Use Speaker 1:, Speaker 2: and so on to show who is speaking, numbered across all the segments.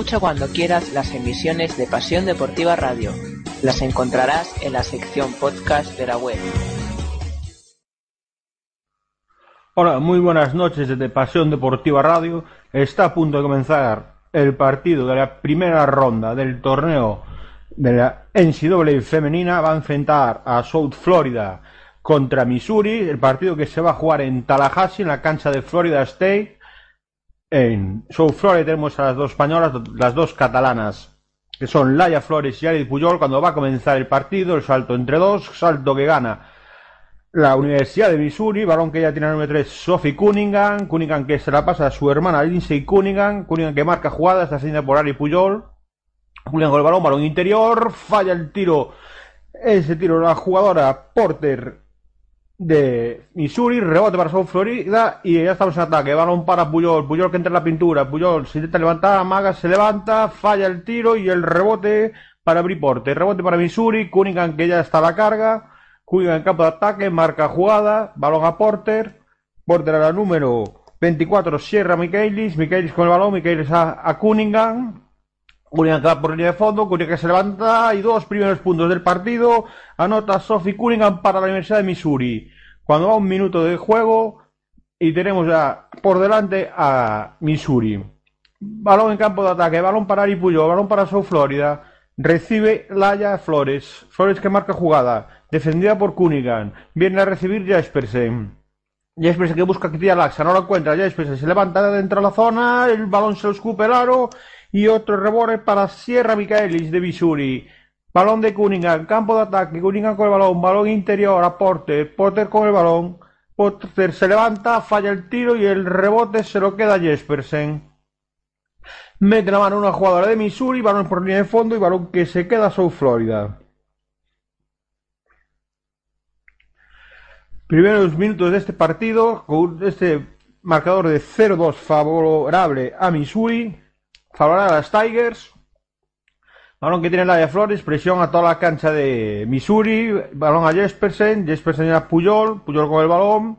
Speaker 1: Escucha cuando quieras las emisiones de Pasión Deportiva Radio. Las encontrarás en la sección podcast de la web.
Speaker 2: Hola, muy buenas noches desde Pasión Deportiva Radio. Está a punto de comenzar el partido de la primera ronda del torneo de la NCAA femenina. Va a enfrentar a South Florida contra Missouri, el partido que se va a jugar en Tallahassee, en la cancha de Florida State. En South Florida tenemos a las dos españolas, las dos catalanas, que son Laia Flores y Ari Puyol, cuando va a comenzar el partido, el salto entre dos, salto que gana la Universidad de Missouri, balón que ya tiene el número 3, Sophie Cunningham, Cunningham que se la pasa a su hermana Lindsay Cunningham, Cunningham que marca jugadas, está haciendo por Ari Puyol, Cunningham con el balón, balón interior, falla el tiro, ese tiro la jugadora Porter de Missouri, rebote para South Florida y ya estamos en ataque. Balón para Puyol, Puyol que entra en la pintura, Puyol se intenta levantar, Amaga se levanta, falla el tiro y el rebote para Briporte. Rebote para Missouri, Cunningham que ya está a la carga, Cunningham en campo de ataque, marca jugada, balón a Porter, Porter a la número 24, Sierra Michaelis, Michaelis con el balón, Michaelis a, a Cunningham, Cunningham que por línea de fondo, Cunningham que se levanta y dos primeros puntos del partido. Anota Sophie Cunningham para la Universidad de Missouri. Cuando va un minuto de juego y tenemos ya por delante a Missouri. Balón en campo de ataque, balón para Ari Puyol, balón para South Florida. Recibe Laia Flores. Flores que marca jugada. Defendida por Cunningham. Viene a recibir Jespersen. Jespersen que busca tira Laxa, no lo encuentra. Jespersen se levanta dentro de la zona. El balón se lo escupe el aro y otro rebote para Sierra Michaelis de Missouri. Balón de Cunningham, campo de ataque, Cunningham con el balón, balón interior a Porter, Porter con el balón, Porter se levanta, falla el tiro y el rebote se lo queda a Jespersen. Mete la mano una jugadora de Missouri, balón por línea de fondo y balón que se queda South Florida. Primeros minutos de este partido, con este marcador de 0-2 favorable a Missouri favorable a las Tigers. Balón que tiene Laia Flores, presión a toda la cancha de Missouri, balón a Jespersen, Jespersen a Puyol, Puyol con el balón,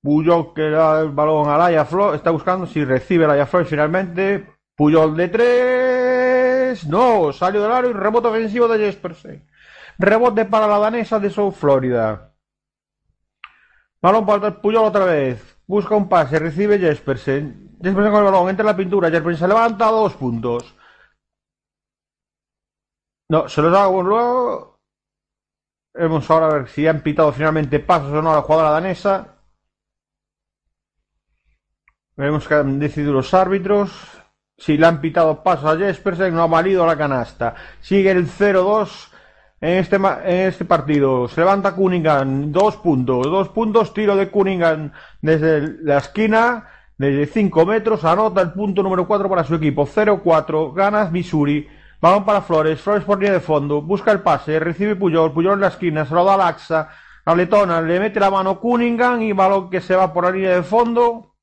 Speaker 2: Puyol que da el balón a Laia Flores, está buscando si recibe Laia Flores finalmente, Puyol de tres, no, salió del aro y rebote ofensivo de Jespersen. Rebote para la danesa de South Florida. Balón para Puyol otra vez, busca un pase, recibe Jespersen, Jespersen con el balón, entra en la pintura, Jespersen se levanta, dos puntos. No, se los hago luego. Vamos ahora a ver si han pitado finalmente pasos o no a la jugadora danesa. Veremos que han decidido los árbitros. Si le han pitado pasos a Jespersen, no ha valido la canasta. Sigue el 0-2 en este, en este partido. Se levanta Cunningham, dos puntos. Dos puntos, tiro de Cunningham desde la esquina, desde 5 metros. Anota el punto número 4 para su equipo. 0-4, ganas Missouri. Balón para Flores, Flores por línea de fondo, busca el pase, recibe Puyol, Puyol en la esquina, se lo da Laxa, a Letona, le mete la mano Cunningham y balón que se va por la línea de fondo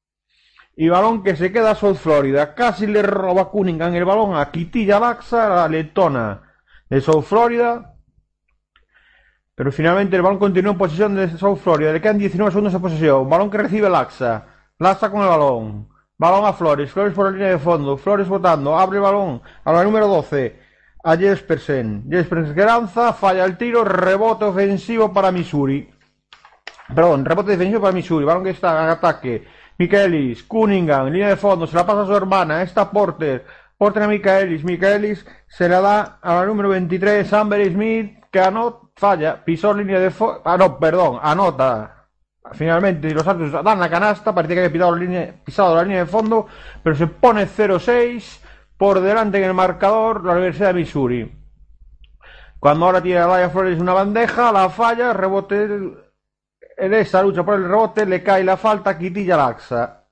Speaker 2: y balón que se queda a South Florida. Casi le roba Cunningham el balón a Quitilla Laxa, a Letona de South Florida. Pero finalmente el balón continúa en posesión de South Florida, le quedan 19 segundos de posesión, balón que recibe Laxa, Laxa con el balón. Balón a Flores, Flores por la línea de fondo, Flores votando, abre el balón. A la número 12, a Jespersen. Jespersen que lanza, falla el tiro, rebote ofensivo para Missouri. Perdón, rebote defensivo para Missouri, balón que está en ataque. Michaelis, Cunningham, línea de fondo, se la pasa a su hermana, está Porter. Porter a Michaelis, Michaelis se la da a la número 23, Amber Smith, que anota, falla, pisó línea de fondo, ah no, perdón, anota, Finalmente los árbitros dan la canasta, parece que había pisado la, línea, de fondo, pero se pone 0-6 por delante en el marcador la Universidad de Missouri. Cuando ahora tiene a Laia Flores una bandeja, la falla, rebote en esa lucha por el rebote, le cae la falta Quitilla Laxa.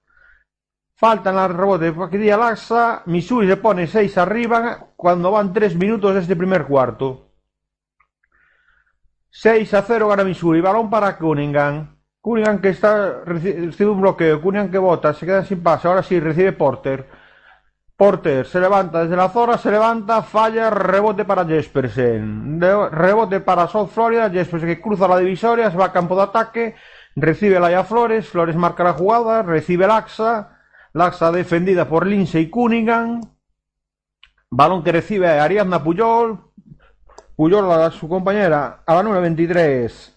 Speaker 2: Falta en el rebote de Quitilla Laxa, Missouri se pone 6 arriba cuando van 3 minutos de este primer cuarto. 6 a 0 gana Missouri, balón para Cunningham. Cunningham que está recibe un bloqueo, Cunningham que bota, se queda sin pase, ahora sí recibe Porter. Porter se levanta desde la zona, se levanta, falla, rebote para Jespersen. Rebote para South Florida, Jespersen que cruza la divisoria, se va a campo de ataque, recibe Laia Flores, Flores marca la jugada, recibe Laxa, Laxa defendida por Lindsay Cunningham, Balón que recibe Ariadna Puyol. Puyol a su compañera a la número 23.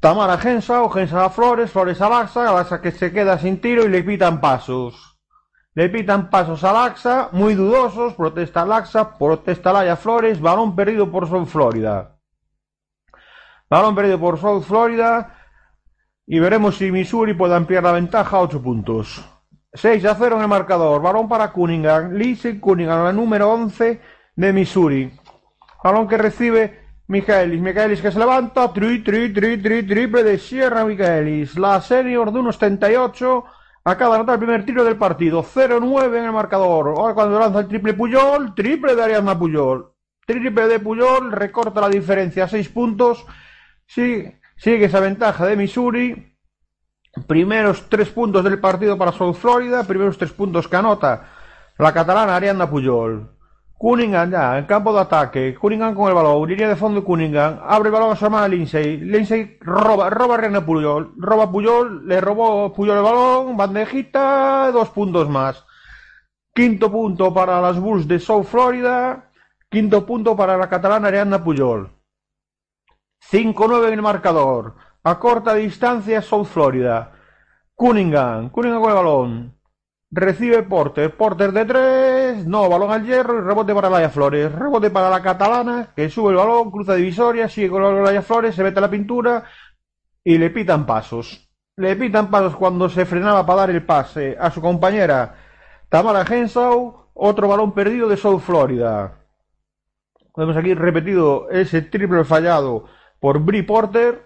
Speaker 2: Tamara Gensa o Gensa a Flores, Flores a Laxa, Laxa que se queda sin tiro y le pitan pasos. Le pitan pasos a Laxa, muy dudosos, protesta Laxa, protesta Laia Flores, balón perdido por South Florida. Balón perdido por South Florida y veremos si Missouri puede ampliar la ventaja a 8 puntos. 6 a 0 en el marcador. Balón para Cunningham. Lise Cunningham, la número 11 de Missouri. Balón que recibe Michaelis. Michaelis que se levanta. Tri, tri, tri, tri, triple de Sierra Michaelis. La senior de 1.78 acaba de anotar el primer tiro del partido. 0-9 en el marcador. Ahora cuando lanza el triple Puyol, triple de Ariadna Puyol. Triple de Puyol, recorta la diferencia a 6 puntos. Sigue, sigue esa ventaja de Missouri. Primeros tres puntos del partido para South Florida, primeros tres puntos que anota la catalana Ariadna Puyol. Cunningham ya, en campo de ataque, Cunningham con el balón, línea de fondo Cunningham, abre el balón a su hermana Lindsay, Lindsay roba, roba a Puyol, roba Puyol, le robó Puyol el balón, bandejita, dos puntos más. Quinto punto para las Bulls de South Florida, quinto punto para la catalana Ariadna Puyol. 5-9 en el marcador. A corta distancia, South Florida. Cunningham. Cunningham con el balón. Recibe Porter. Porter de tres. No, balón al hierro y rebote para Laia Flores. Rebote para la catalana, que sube el balón, cruza divisoria, sigue con la Laia Flores, se mete a la pintura y le pitan pasos. Le pitan pasos cuando se frenaba para dar el pase a su compañera Tamara Henshaw. Otro balón perdido de South Florida. Vemos aquí repetido ese triple fallado por Brie Porter.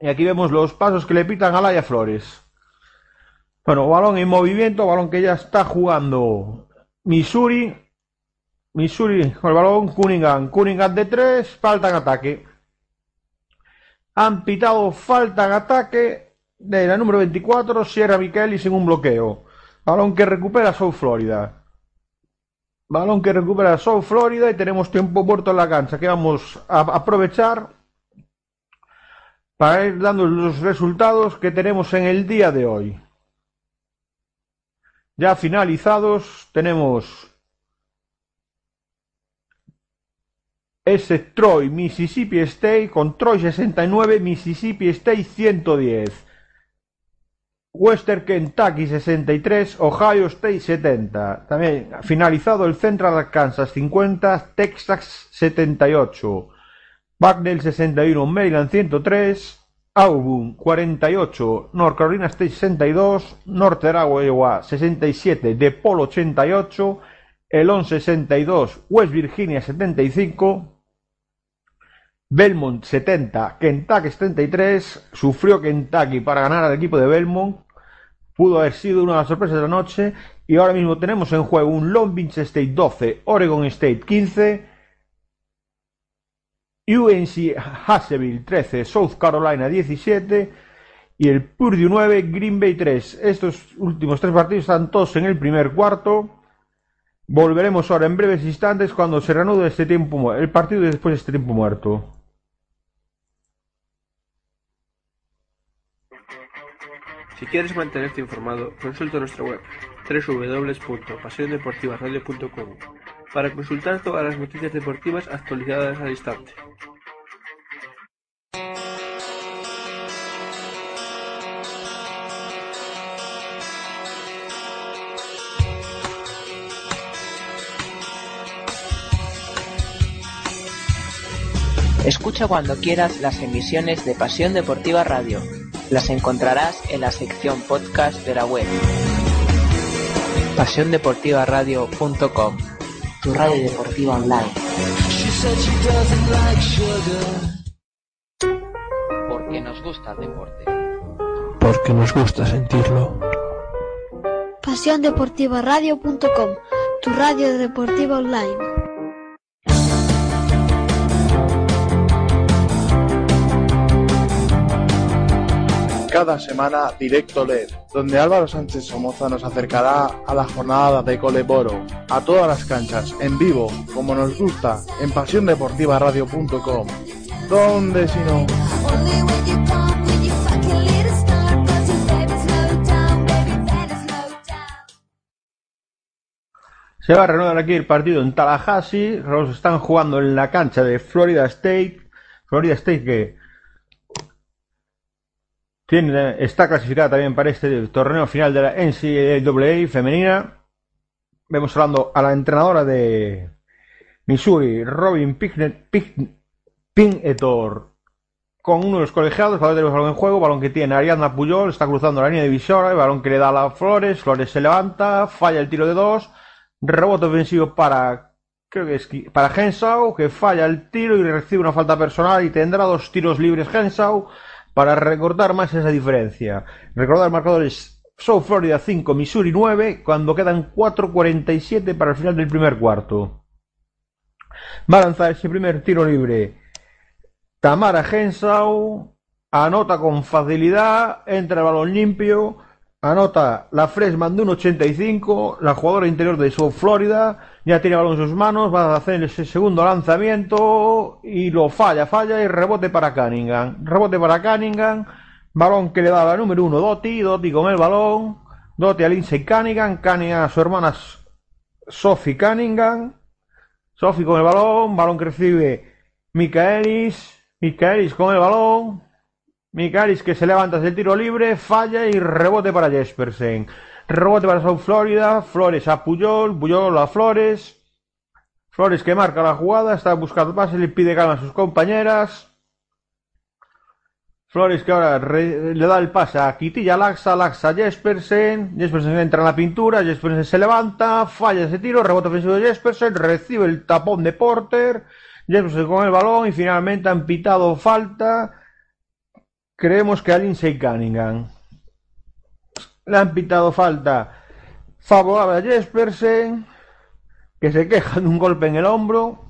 Speaker 2: Y aquí vemos los pasos que le pitan a Laia Flores. Bueno, balón en movimiento, balón que ya está jugando Missouri. Missouri con el balón, Cunningham. Cunningham de tres, falta en ataque. Han pitado falta en ataque de la número 24, Sierra Michaelis en un bloqueo. Balón que recupera South Florida. Balón que recupera South Florida y tenemos tiempo muerto en la cancha que vamos a aprovechar para ir dando los resultados que tenemos en el día de hoy. Ya finalizados tenemos ese Troy Mississippi State con Troy 69, Mississippi State 110. Western Kentucky 63, Ohio State 70. También finalizado el Central Arkansas 50, Texas 78. Bucknell 61, Maryland 103, Auburn 48, North Carolina State 62, North Iowa 67, DePaul 88, Elon 62, West Virginia 75, Belmont 70, Kentucky 73, sufrió Kentucky para ganar al equipo de Belmont, pudo haber sido una de las sorpresas de la noche y ahora mismo tenemos en juego un Long Beach State 12, Oregon State 15, UNC Hasseville 13, South Carolina 17 y el Purdue 9, Green Bay 3. Estos últimos tres partidos están todos en el primer cuarto. Volveremos ahora en breves instantes cuando se reanude este tiempo, el partido y después este tiempo muerto.
Speaker 3: Si quieres mantenerte informado, consulta nuestra web www.pasiondeportivaradio.com para consultar todas las noticias deportivas actualizadas al instante.
Speaker 1: Escucha cuando quieras las emisiones de Pasión Deportiva Radio. Las encontrarás en la sección podcast de la web. PasiónDeportivaRadio.com Tu radio deportiva online. Porque nos gusta el deporte.
Speaker 3: Porque nos gusta sentirlo.
Speaker 4: PasiónDeportivaRadio.com Tu radio deportiva online.
Speaker 5: Cada semana Directo LED, donde Álvaro Sánchez Somoza nos acercará a la jornada de Coleboro, a todas las canchas, en vivo, como nos gusta, en pasiondeportivaradio.com. ¿Dónde si no?
Speaker 2: Se va a reanudar aquí el partido en Tallahassee. Los están jugando en la cancha de Florida State. Florida State que tiene, está clasificada también para este torneo final de la NCAA femenina. Vemos hablando a la entrenadora de Missouri, Robin Pinetor, con uno de los colegiados, balón de balón en juego, balón que tiene Ariadna Puyol, está cruzando la línea divisora, el balón que le da a Flores, Flores se levanta, falla el tiro de dos, rebote ofensivo para creo que para que falla el tiro y recibe una falta personal y tendrá dos tiros libres Hensau para recortar más esa diferencia. Recordar marcadores South Florida 5, Missouri 9, cuando quedan 4.47 para el final del primer cuarto. Va a lanzar ese primer tiro libre Tamara Hensau anota con facilidad, entra el balón limpio, anota la Freshman de un 85, la jugadora interior de South Florida, ya tiene el balón en sus manos, va a hacer ese segundo lanzamiento y lo falla, falla y rebote para Cunningham. Rebote para Cunningham, balón que le da la número uno Doty, Doty con el balón, Doty a Lindsay Cunningham, Cunningham a su hermana Sophie Cunningham, Sophie con el balón, balón que recibe Michaelis, Michaelis con el balón. Michaelis que se levanta del tiro libre, falla y rebote para Jespersen. Rebote para South Florida. Flores a Puyol. Puyol a Flores. Flores que marca la jugada. Está buscando pase. Le pide calma a sus compañeras. Flores que ahora le da el pase a Quitilla Laxa. Laxa Jespersen. Jespersen entra en la pintura. Jespersen se levanta. Falla ese tiro. Rebote ofensivo de Jespersen. Recibe el tapón de Porter. Jefferson con el balón y finalmente han pitado falta. Creemos que a Lindsay Cunningham. Le han pitado falta favorable a Jespersen, que se queja de un golpe en el hombro.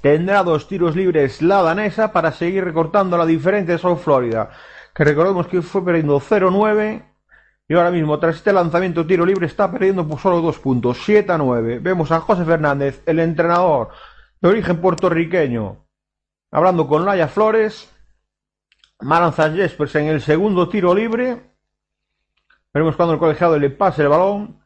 Speaker 2: Tendrá dos tiros libres la danesa para seguir recortando la diferencia de South Florida, que recordemos que fue perdiendo 0-9 y ahora mismo tras este lanzamiento tiro libre está perdiendo por solo dos puntos, 7 9. Vemos a José Fernández, el entrenador de origen puertorriqueño, hablando con Laia Flores, Maranzas Jespers en el segundo tiro libre. Veremos cuando el colegiado le pase el balón.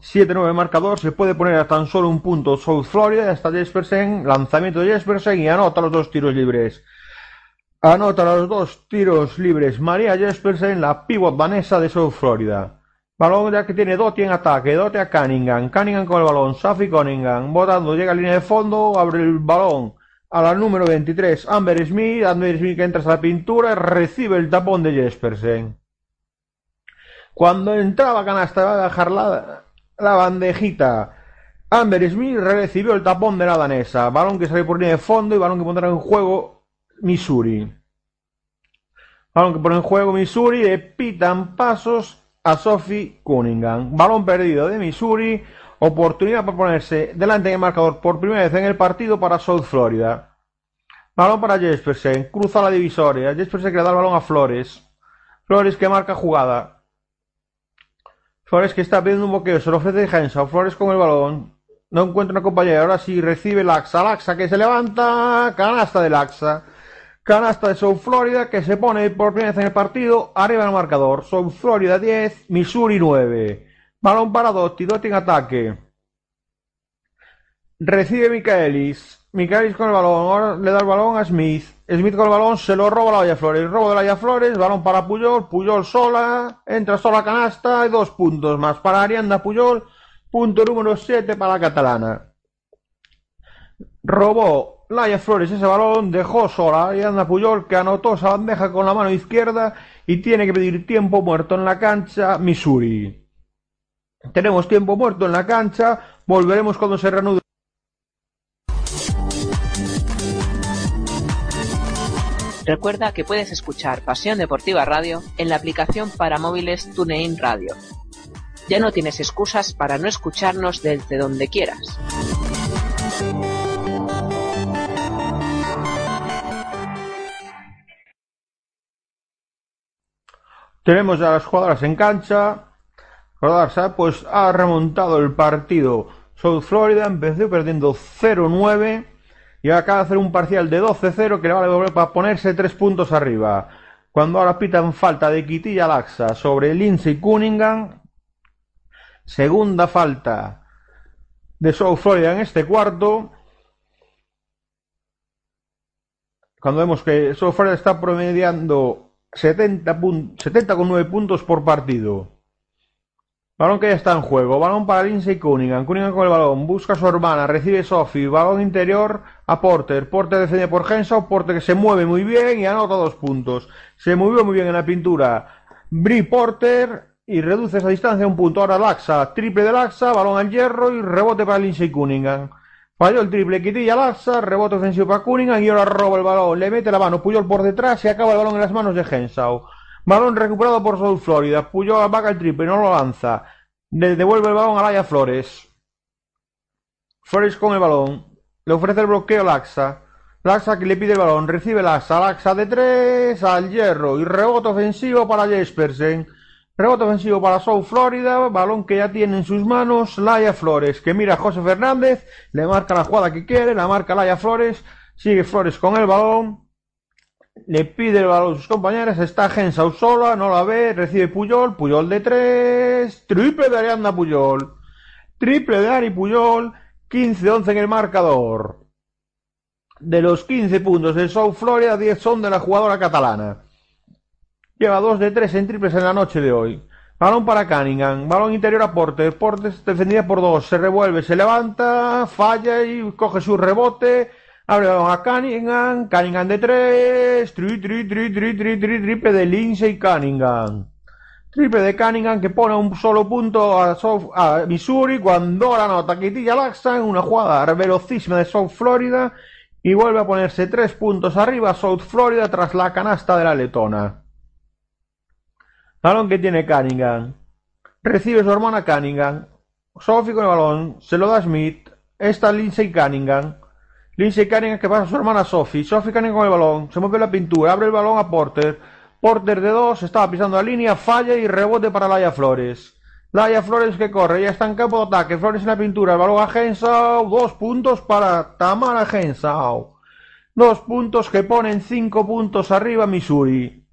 Speaker 2: 7-9 marcador, se puede poner a tan solo un punto South Florida, está Jespersen, lanzamiento de Jespersen y anota los dos tiros libres. Anota los dos tiros libres María Jespersen, la pivot danesa de South Florida. Balón ya que tiene Doty en ataque, Doty a Cunningham, Cunningham con el balón, Safi Cunningham, botando, llega a línea de fondo, abre el balón a la número 23, Amber Smith, Amber Smith que entra a la pintura, recibe el tapón de Jespersen. Cuando entraba canasta va a dejar la, la bandejita. Amber Smith recibió el tapón de la danesa. Balón que sale por línea de fondo y balón que pondrá en juego Missouri. Balón que pone en juego Missouri, le pitan pasos a Sophie Cunningham. Balón perdido de Missouri. Oportunidad para ponerse delante del marcador por primera vez en el partido para South Florida. Balón para Jespersen. Cruza la divisoria. Jespersen que le da el balón a Flores. Flores que marca jugada. Flores que está pidiendo un boqueo. Se lo ofrece Henshaw. Flores con el balón. No encuentra una compañera. Ahora sí recibe Laxa. Laxa que se levanta. Canasta de Laxa. Canasta de South Florida que se pone por primera vez en el partido arriba del marcador. South Florida 10, Missouri 9. Balón para Dotti, Dotti en ataque. Recibe Michaelis. Michaelis con el balón. Ahora le da el balón a Smith. Smith con el balón se lo roba la Valla Flores. Robo de la Flores. Balón para Puyol. Puyol sola. Entra sola canasta. Y dos puntos más para Arianda Puyol. Punto número 7 para la catalana. Robó Laia Flores ese balón dejó sola y anda Puyol que anotó esa bandeja con la mano izquierda y tiene que pedir tiempo muerto en la cancha Missouri. Tenemos tiempo muerto en la cancha, volveremos cuando se reanude.
Speaker 1: Recuerda que puedes escuchar Pasión Deportiva Radio en la aplicación para móviles TuneIn Radio. Ya no tienes excusas para no escucharnos desde donde quieras.
Speaker 2: Tenemos a las jugadoras en cancha. Rodarsa pues ha remontado el partido. South Florida empezó perdiendo 0-9 y acaba de hacer un parcial de 12-0 que le vale para ponerse tres puntos arriba. Cuando ahora pitan falta de Quitilla Laxa sobre Lindsay Cunningham, Segunda falta de South Florida en este cuarto. Cuando vemos que South Florida está promediando 70, 70,9 puntos por partido. Balón que ya está en juego. Balón para Lindsay Cunningham. Cunningham con el balón. Busca a su hermana. Recibe Sophie. Balón interior a Porter. Porter defende por Henshaw. Porter que se mueve muy bien y anota dos puntos. Se movió muy bien en la pintura. Brie Porter y reduce esa distancia un punto. Ahora Laxa. Triple de Laxa. Balón al hierro y rebote para Lindsay Cunningham. Falló el triple, quitilla Laxa, rebote ofensivo para Cunningham y ahora roba el balón, le mete la mano, Puyol por detrás y acaba el balón en las manos de Henshaw. Balón recuperado por South Florida. Puyol vaca el triple, no lo lanza. Le devuelve el balón a Laia Flores. Flores con el balón. Le ofrece el bloqueo Laxa. Laxa que le pide el balón. Recibe Laxa. Laxa de tres al hierro. Y rebote ofensivo para Jespersen. Rebote ofensivo para South Florida. Balón que ya tiene en sus manos Laia Flores. Que mira a José Fernández. Le marca la jugada que quiere. La marca Laia Flores. Sigue Flores con el balón le pide el balón a sus compañeras, está Gensau sola, no la ve, recibe Puyol, Puyol de tres, triple de Arianda Puyol, triple de Ari Puyol, 15-11 en el marcador. De los 15 puntos de South Florida, 10 son de la jugadora catalana. Lleva 2 de 3 en triples en la noche de hoy. Balón para Cunningham, balón interior a Porter, Porter defendida por dos, se revuelve, se levanta, falla y coge su rebote, Abre a Cunningham, Cunningham de 3, tri, tri, tri, tri, tri, tri, triple de Lindsay Cunningham. Triple de Cunningham que pone un solo punto a, South, a Missouri cuando la nota Quitilla Laxa en una jugada velocísima de South Florida y vuelve a ponerse tres puntos arriba South Florida tras la canasta de la letona. Balón que tiene Cunningham. Recibe su hermana Cunningham. Sophie con el balón. Se lo da Smith. Está Lindsay Cunningham. Lindsay Cunningham que pasa a su hermana Sophie. Sophie Cunningham con el balón. Se mueve la pintura. Abre el balón a Porter. Porter de dos. Estaba pisando la línea. Falla y rebote para Laia Flores. Laia Flores que corre. Ya está en campo de ataque. Flores en la pintura. El balón a Henshaw. Dos puntos para Tamara Henshaw. Dos puntos que ponen cinco puntos arriba Missouri.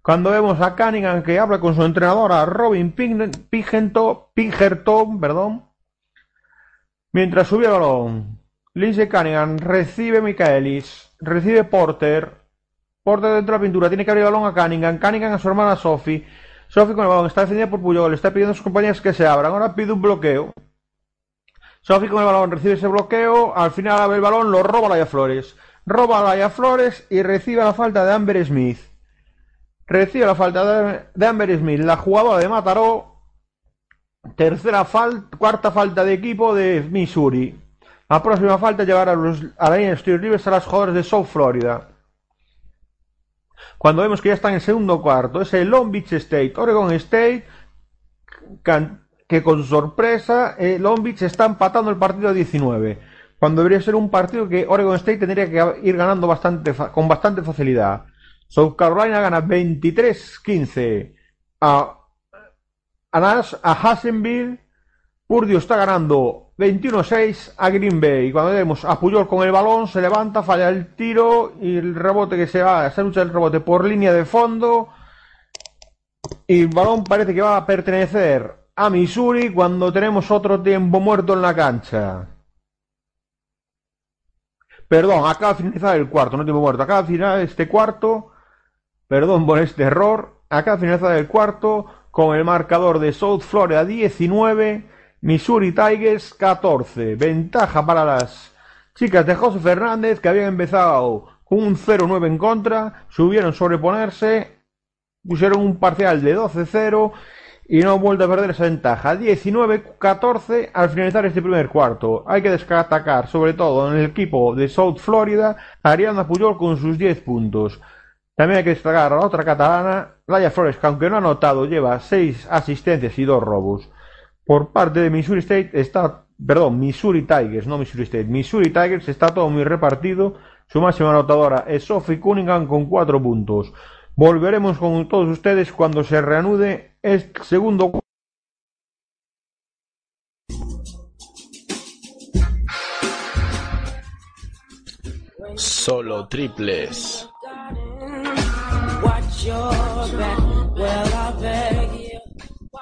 Speaker 2: Cuando vemos a Cunningham que habla con su entrenadora Robin Pingerton, perdón, mientras sube el balón. Lindsey Cunningham recibe Michaelis, recibe Porter. Porter dentro de la pintura, tiene que abrir el balón a Cunningham. Cunningham a su hermana Sophie. Sophie con el balón está defendida por Puyol, está pidiendo a sus compañeros que se abran. Ahora pide un bloqueo. Sophie con el balón recibe ese bloqueo. Al final abre el balón, lo roba Laia Flores. Roba Laia Flores y recibe la falta de Amber Smith. Recibe la falta de Amber Smith, la jugadora de Mataró. Tercera falta, cuarta falta de equipo de Missouri. La próxima falta llevará a, los, a la línea de a las jugadores de South Florida. Cuando vemos que ya está en segundo cuarto, es el Long Beach State, Oregon State, que con sorpresa eh, Long Beach está empatando el partido a 19. Cuando debería ser un partido que Oregon State tendría que ir ganando bastante, con bastante facilidad. South Carolina gana 23-15 a, a. Purdue está ganando 21-6 a Green Bay. Cuando vemos a Puyol con el balón, se levanta, falla el tiro y el rebote que se va, se lucha el rebote por línea de fondo. Y el balón parece que va a pertenecer a Missouri cuando tenemos otro tiempo muerto en la cancha. Perdón, acaba de finalizar el cuarto, no tiempo muerto. Acaba de finalizar este cuarto. Perdón por este error. Acaba de finalizar el cuarto con el marcador de South Florida 19. Missouri Tigers 14. Ventaja para las chicas de José Fernández que habían empezado con un 0-9 en contra, subieron sobreponerse, pusieron un parcial de 12-0 y no han vuelto a perder esa ventaja. 19-14 al finalizar este primer cuarto. Hay que destacar, sobre todo en el equipo de South Florida, Ariana Puyol con sus 10 puntos. También hay que destacar a la otra catalana, Laia Flores, que aunque no ha anotado, lleva 6 asistencias y 2 robos. Por parte de Missouri State está, perdón, Missouri Tigers, no Missouri State, Missouri Tigers está todo muy repartido. Su máxima anotadora es Sophie Cunningham con 4 puntos. Volveremos con todos ustedes cuando se reanude este segundo
Speaker 6: Solo triples.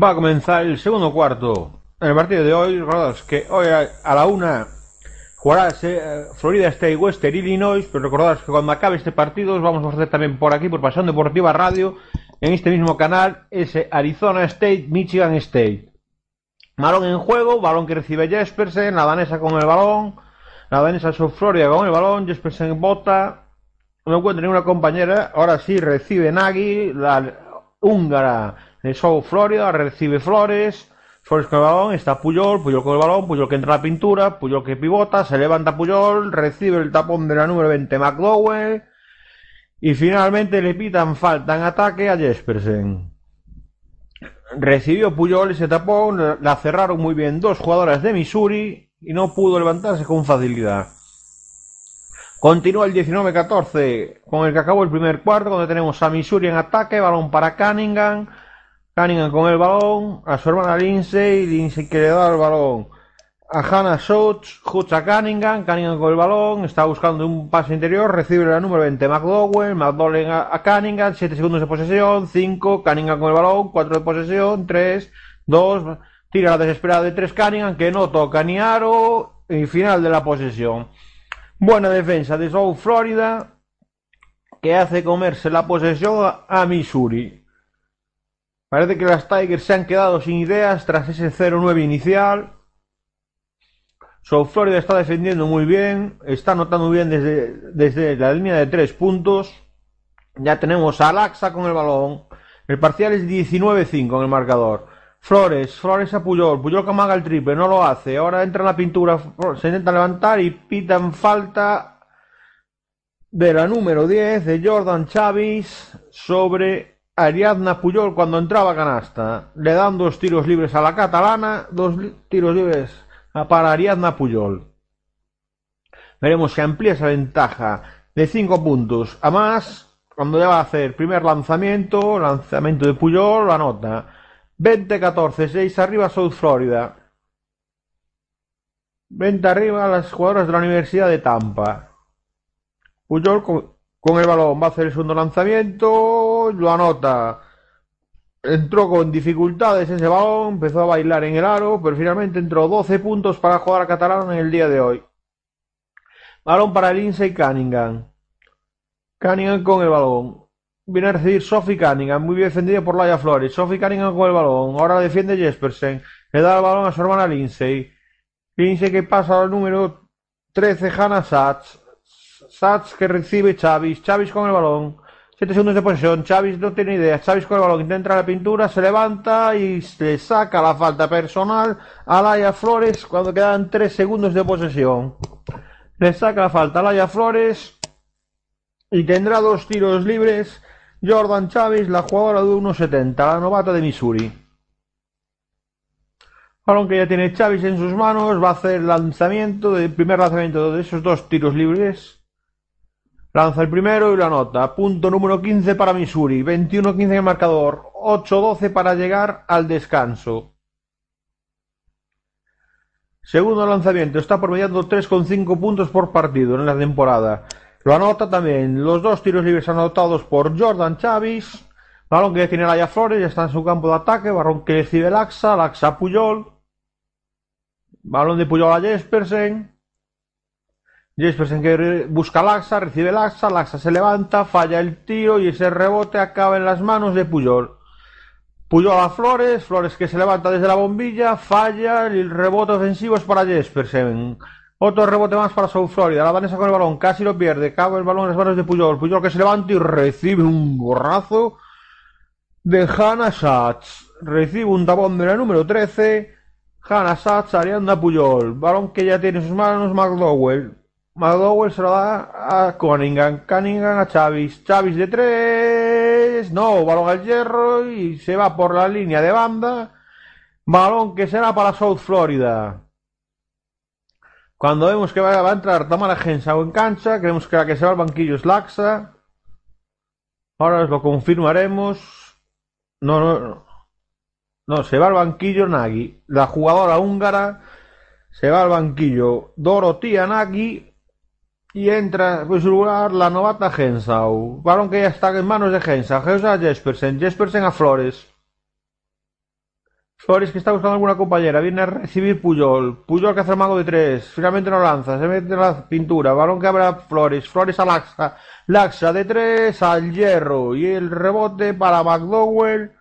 Speaker 2: Va a comenzar el segundo cuarto. En el partido de hoy, recordados que hoy a la una jugará eh, Florida State Western Illinois, pero recordad que cuando acabe este partido os vamos a hacer también por aquí, por Pasión Deportiva Radio, en este mismo canal, ese Arizona State, Michigan State. Balón en juego, balón que recibe Jespersen, la danesa con el balón, la danesa South Florida con el balón, Jespersen bota, no encuentra ninguna compañera, ahora sí recibe Nagy, la húngara South Florida, recibe Flores, Flores con el balón, está Puyol, Puyol con el balón, Puyol que entra a la pintura, Puyol que pivota, se levanta Puyol, recibe el tapón de la número 20 McDowell y finalmente le pitan falta en ataque a Jespersen. Recibió Puyol ese tapón, la cerraron muy bien dos jugadoras de Missouri y no pudo levantarse con facilidad. Continúa el 19-14 con el que acabó el primer cuarto, donde tenemos a Missouri en ataque, balón para Cunningham, Cunningham con el balón, a su hermana Lindsay, Lindsay que le da el balón a Hannah Schultz, Schultz a Cunningham, Cunningham con el balón, está buscando un pase interior, recibe la número 20 McDowell, McDowell a, Cunningham, 7 segundos de posesión, 5, Cunningham con el balón, 4 de posesión, 3, 2, tira la desesperada de 3 Cunningham que no toca ni aro y final de la posesión. Buena defensa de South Florida que hace comerse la posesión a Missouri. Parece que las Tigers se han quedado sin ideas tras ese 0-9 inicial. South Florida está defendiendo muy bien, está anotando bien desde, desde la línea de tres puntos. Ya tenemos a Laxa con el balón. El parcial es 19-5 en el marcador. Flores, Flores a Puyol, Puyol que amaga el triple, no lo hace. Ahora entra en la pintura, se intenta levantar y pitan falta de la número 10 de Jordan Chavis sobre Ariadna Puyol cuando entraba canasta. Le dan dos tiros libres a la catalana, dos tiros libres para Ariadna Puyol. Veremos si amplía esa ventaja de 5 puntos a más cuando ya va a hacer primer lanzamiento, lanzamiento de Puyol, la nota. 20-14, 6 arriba South Florida. 20 arriba las jugadoras de la Universidad de Tampa. Puyol con, el balón va a hacer el segundo lanzamiento, lo anota. Entró con dificultades ese balón, empezó a bailar en el aro, pero finalmente entró 12 puntos para jugar a Catalán en el día de hoy. Balón para Lindsay Cunningham. Cunningham con el balón. Viene a recibir Sophie Cunningham, muy bien defendida por Laia Flores. Sophie Cunningham con el balón. Ahora defiende Jespersen. Le da el balón a su hermana Lindsay. Lindsay que pasa al número 13, Hannah Satz. Sats que recibe Chavis, Chavis con el balón, 7 segundos de posesión. Chavis no tiene idea. Chavis con el balón intenta la pintura, se levanta y se saca la falta personal a Laia Flores cuando quedan 3 segundos de posesión. Le saca la falta a Laia Flores y tendrá dos tiros libres. Jordan Chavis, la jugadora de 1.70, la novata de Missouri. Balón que ya tiene Chavis en sus manos, va a hacer el lanzamiento, el primer lanzamiento de esos dos tiros libres. Lanza el primero y lo anota. Punto número 15 para Missouri. 21-15 en el marcador. 8-12 para llegar al descanso. Segundo lanzamiento. Está promediando 3,5 puntos por partido en la temporada. Lo anota también los dos tiros libres anotados por Jordan Chavis. Balón que tiene Laia Flores, ya está en su campo de ataque. Balón que recibe Laxa, Laxa Puyol. Balón de Puyol a Jespersen. Jespersen que busca Laxa, recibe Laxa, Laxa se levanta, falla el tiro y ese rebote acaba en las manos de Puyol. Puyol a Flores, Flores que se levanta desde la bombilla, falla, el rebote ofensivo es para Jespersen. Otro rebote más para South Florida. La danesa con el balón, casi lo pierde. Cabe el balón en las manos de Puyol. Puyol que se levanta y recibe un gorrazo de Hannah Schatz. Recibe un tapón de la número 13. Hannah Schatz, Arianda Puyol. Balón que ya tiene en sus manos McDowell. McDowell se lo da a Cunningham. Cunningham a Chavis. Chavis de 3. No, balón al hierro y se va por la línea de banda. Balón que será para South Florida. Cuando vemos que va a entrar Tamara Henshaw en cancha, creemos que la que se va al banquillo es Laxa. Ahora os lo confirmaremos. No, no, no. No, se va al banquillo Nagy. La jugadora húngara se va al banquillo Dorotia Nagy y entra en su lugar la novata Henshaw. Balón que ya está en manos de Henshaw. Henshaw a Jespersen. Jespersen a Flores. Flores que está buscando alguna compañera, viene a recibir Puyol. Puyol que hace el mago de tres, finalmente no lanza, se mete en la pintura. Balón que abre a Flores, Flores a Laxa, Laxa de tres al hierro. Y el rebote para McDowell,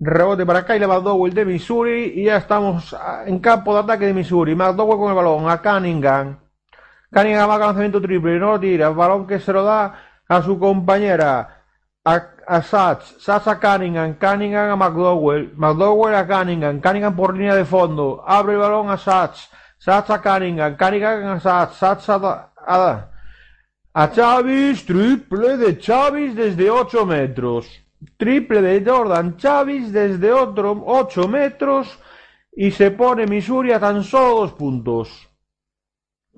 Speaker 2: rebote para Kyle McDowell de Missouri. Y ya estamos en campo de ataque de Missouri. McDowell con el balón a Cunningham. Cunningham va a lanzamiento triple, no lo tira. Balón que se lo da a su compañera a, a Sachs, Sachs a Cunningham, Cunningham a McDowell, McDowell a Cunningham, Cunningham por línea de fondo, abre el balón a Sachs, Sachs a Cunningham, Cunningham a Sachs, Sachs a, a, a Chavis, triple de Chavis desde 8 metros, triple de Jordan Chavis desde otro 8 metros y se pone Missouri a tan solo 2 puntos.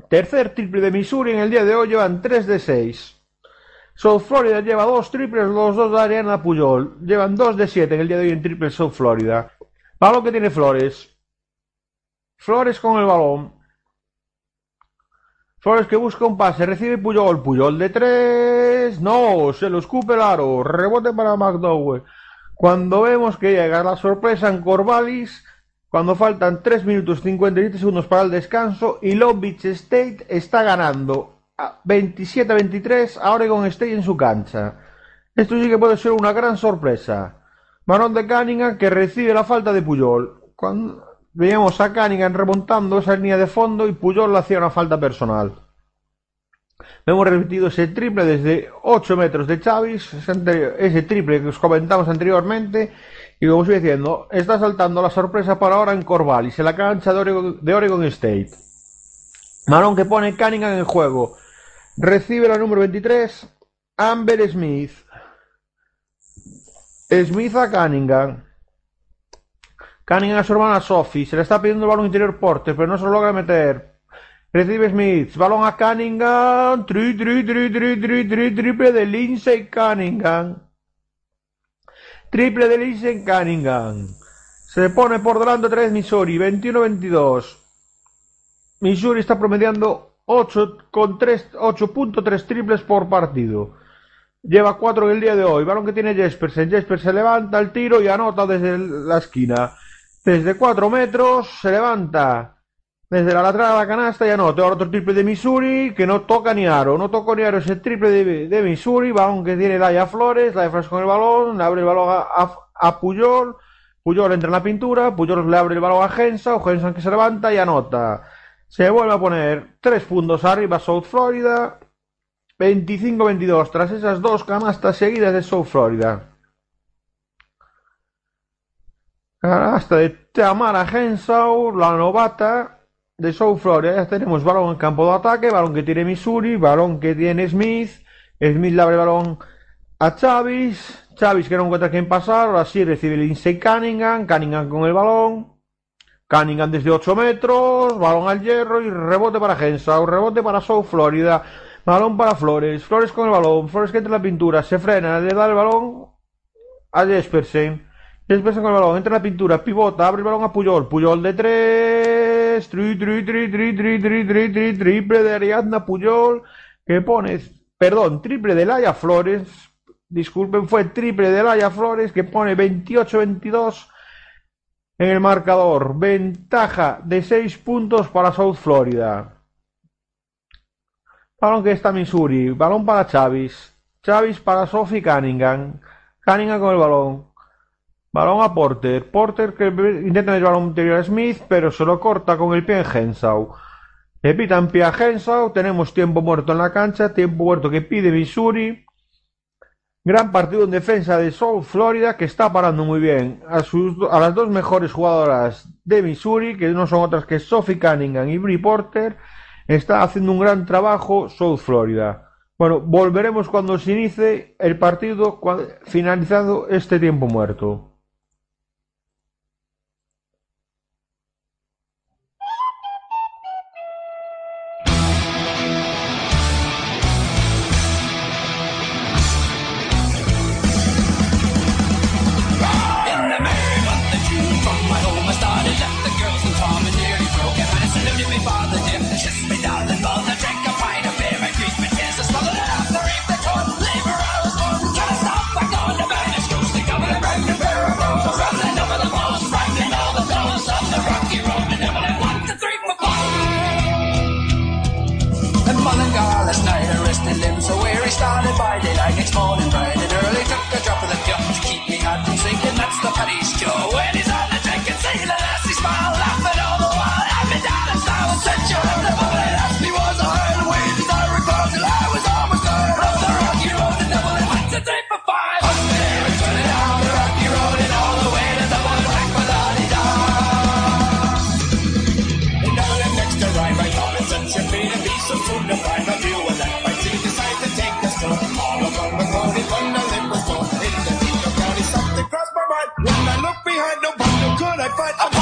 Speaker 2: Tercer triple de Missouri en el día de hoy llevan 3 de 6. South Florida lleva dos triples, los dos de Ariana Puyol. Llevan dos de siete en el día de hoy en triple South Florida. Balón que tiene Flores. Flores con el balón. Flores que busca un pase, recibe Puyol. Puyol de tres. No, se lo escupe el aro. Rebote para McDowell. Cuando vemos que llega la sorpresa en Corvallis, cuando faltan 3 minutos 57 segundos para el descanso y Long Beach State está ganando 27-23 a Oregon State en su cancha. Esto sí que puede ser una gran sorpresa. Marón de Cunningham que recibe la falta de Puyol. Cuando veíamos a Cunningham remontando esa línea de fondo y Puyol le hacía una falta personal. Hemos repetido ese triple desde 8 metros de Chavis, ese triple que os comentamos anteriormente. Y como estoy diciendo, está saltando la sorpresa para ahora en Corvallis, en la cancha de Oregon, de Oregon State. Marón que pone Cunningham en juego. Recibe la número 23, Amber Smith. Smith a Cunningham. Cunningham a su hermana Sophie. Se le está pidiendo el balón interior Porter, pero no se lo logra meter. Recibe Smith. Balón a Cunningham. Tri, tri, tri, tri, tri, tri, triple de Lindsay Cunningham. Triple de Lindsay Cunningham. Se pone por delante 3 Missouri. 21-22. Missouri está promediando 8.3 triples por partido. Lleva 4 en el día de hoy. Balón que tiene Jespersen. Jesper se levanta el tiro y anota desde la esquina. Desde 4 metros se levanta. Desde la lateral de la canasta y anota. Ahora otro triple de Missouri que no toca ni aro. No toca ni aro ese triple de, de Missouri. Balón que tiene Laia Flores. Laia Flores con el balón. Le abre el balón a, a, a Puyol. Puyol entra en la pintura. Puyol le abre el balón a Gensa. O que se levanta y anota. Se vuelve a poner tres puntos arriba South Florida. 25-22 tras esas dos canastas seguidas de South Florida. Canasta de Tamara Henshaw, la novata de South Florida. Tenemos balón en campo de ataque, balón que tiene Missouri, balón que tiene Smith. Smith le abre el balón a Chavis. Chavis que no encuentra quién pasar. Ahora sí recibe Lindsay Cunningham. Cunningham con el balón. Cunningham desde 8 metros. Balón al hierro y rebote para Henshaw. Rebote para South Florida. Balón para Flores. Flores con el balón. Flores que entra en la pintura. Se frena. Le da el balón a Jespersen. Jespersen con el balón. Entra en la pintura. Pivota. Abre el balón a Puyol. Puyol de 3. Tri, tri, tri, tri, tri, tri, tri, tri, triple de Ariadna Puyol. Que pone. Perdón, triple de Laia Flores. Disculpen, fue triple de Laia Flores que pone 28-22 en el marcador. Ventaja de 6 puntos para South Florida. Balón que está Missouri. Balón para Chavis. Chavis para Sophie Cunningham. Cunningham con el balón. Balón a Porter. Porter que intenta meter el balón anterior a Smith, pero se lo corta con el pie en Henshaw. Le pitan pie a Henshaw. Tenemos tiempo muerto en la cancha. Tiempo muerto que pide Missouri. Gran partido en defensa de South Florida que está parando muy bien a las dos mejores jugadoras de Missouri, que no son otras que Sophie Cunningham y Brie Porter. Está haciendo un gran trabajo South Florida. Bueno, volveremos cuando se inicie el partido finalizado este tiempo muerto.
Speaker 7: started by daylight it's morning, right?
Speaker 8: behind no bottle could I find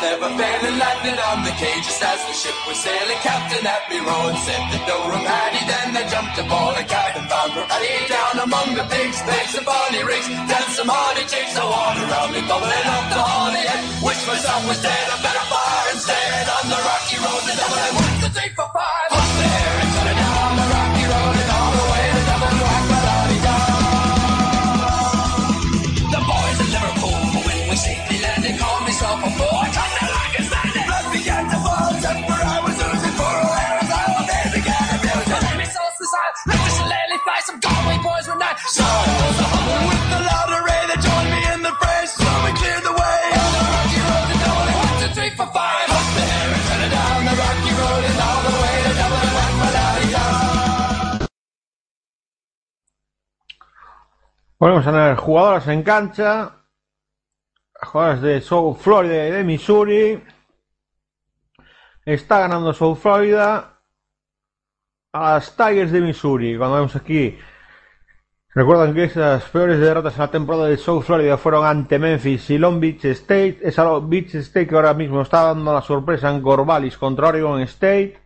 Speaker 7: never
Speaker 9: failing, landed
Speaker 7: on the cages as
Speaker 9: the ship was sailing. Captain
Speaker 7: Happy me roared, said the door of Paddy.
Speaker 9: Then they
Speaker 7: jumped aboard a cab and found her Paddy down among the pigs. pigs and bonny rigs, danced some
Speaker 9: hardy jigs. the water around me, bubbling up the holly.
Speaker 7: Wish my son was dead, I better fire instead. On the
Speaker 9: rocky road,
Speaker 7: the devil I want to take for
Speaker 2: Volvemos a tener jugadoras en cancha. Jugadoras de South Florida y de Missouri. Está ganando South Florida a las Tigers de Missouri. Cuando vemos aquí, recuerdan que esas peores derrotas en la temporada de South Florida fueron ante Memphis y Long Beach State. Esa Long Beach State que ahora mismo está dando la sorpresa en Corvallis contra Oregon State.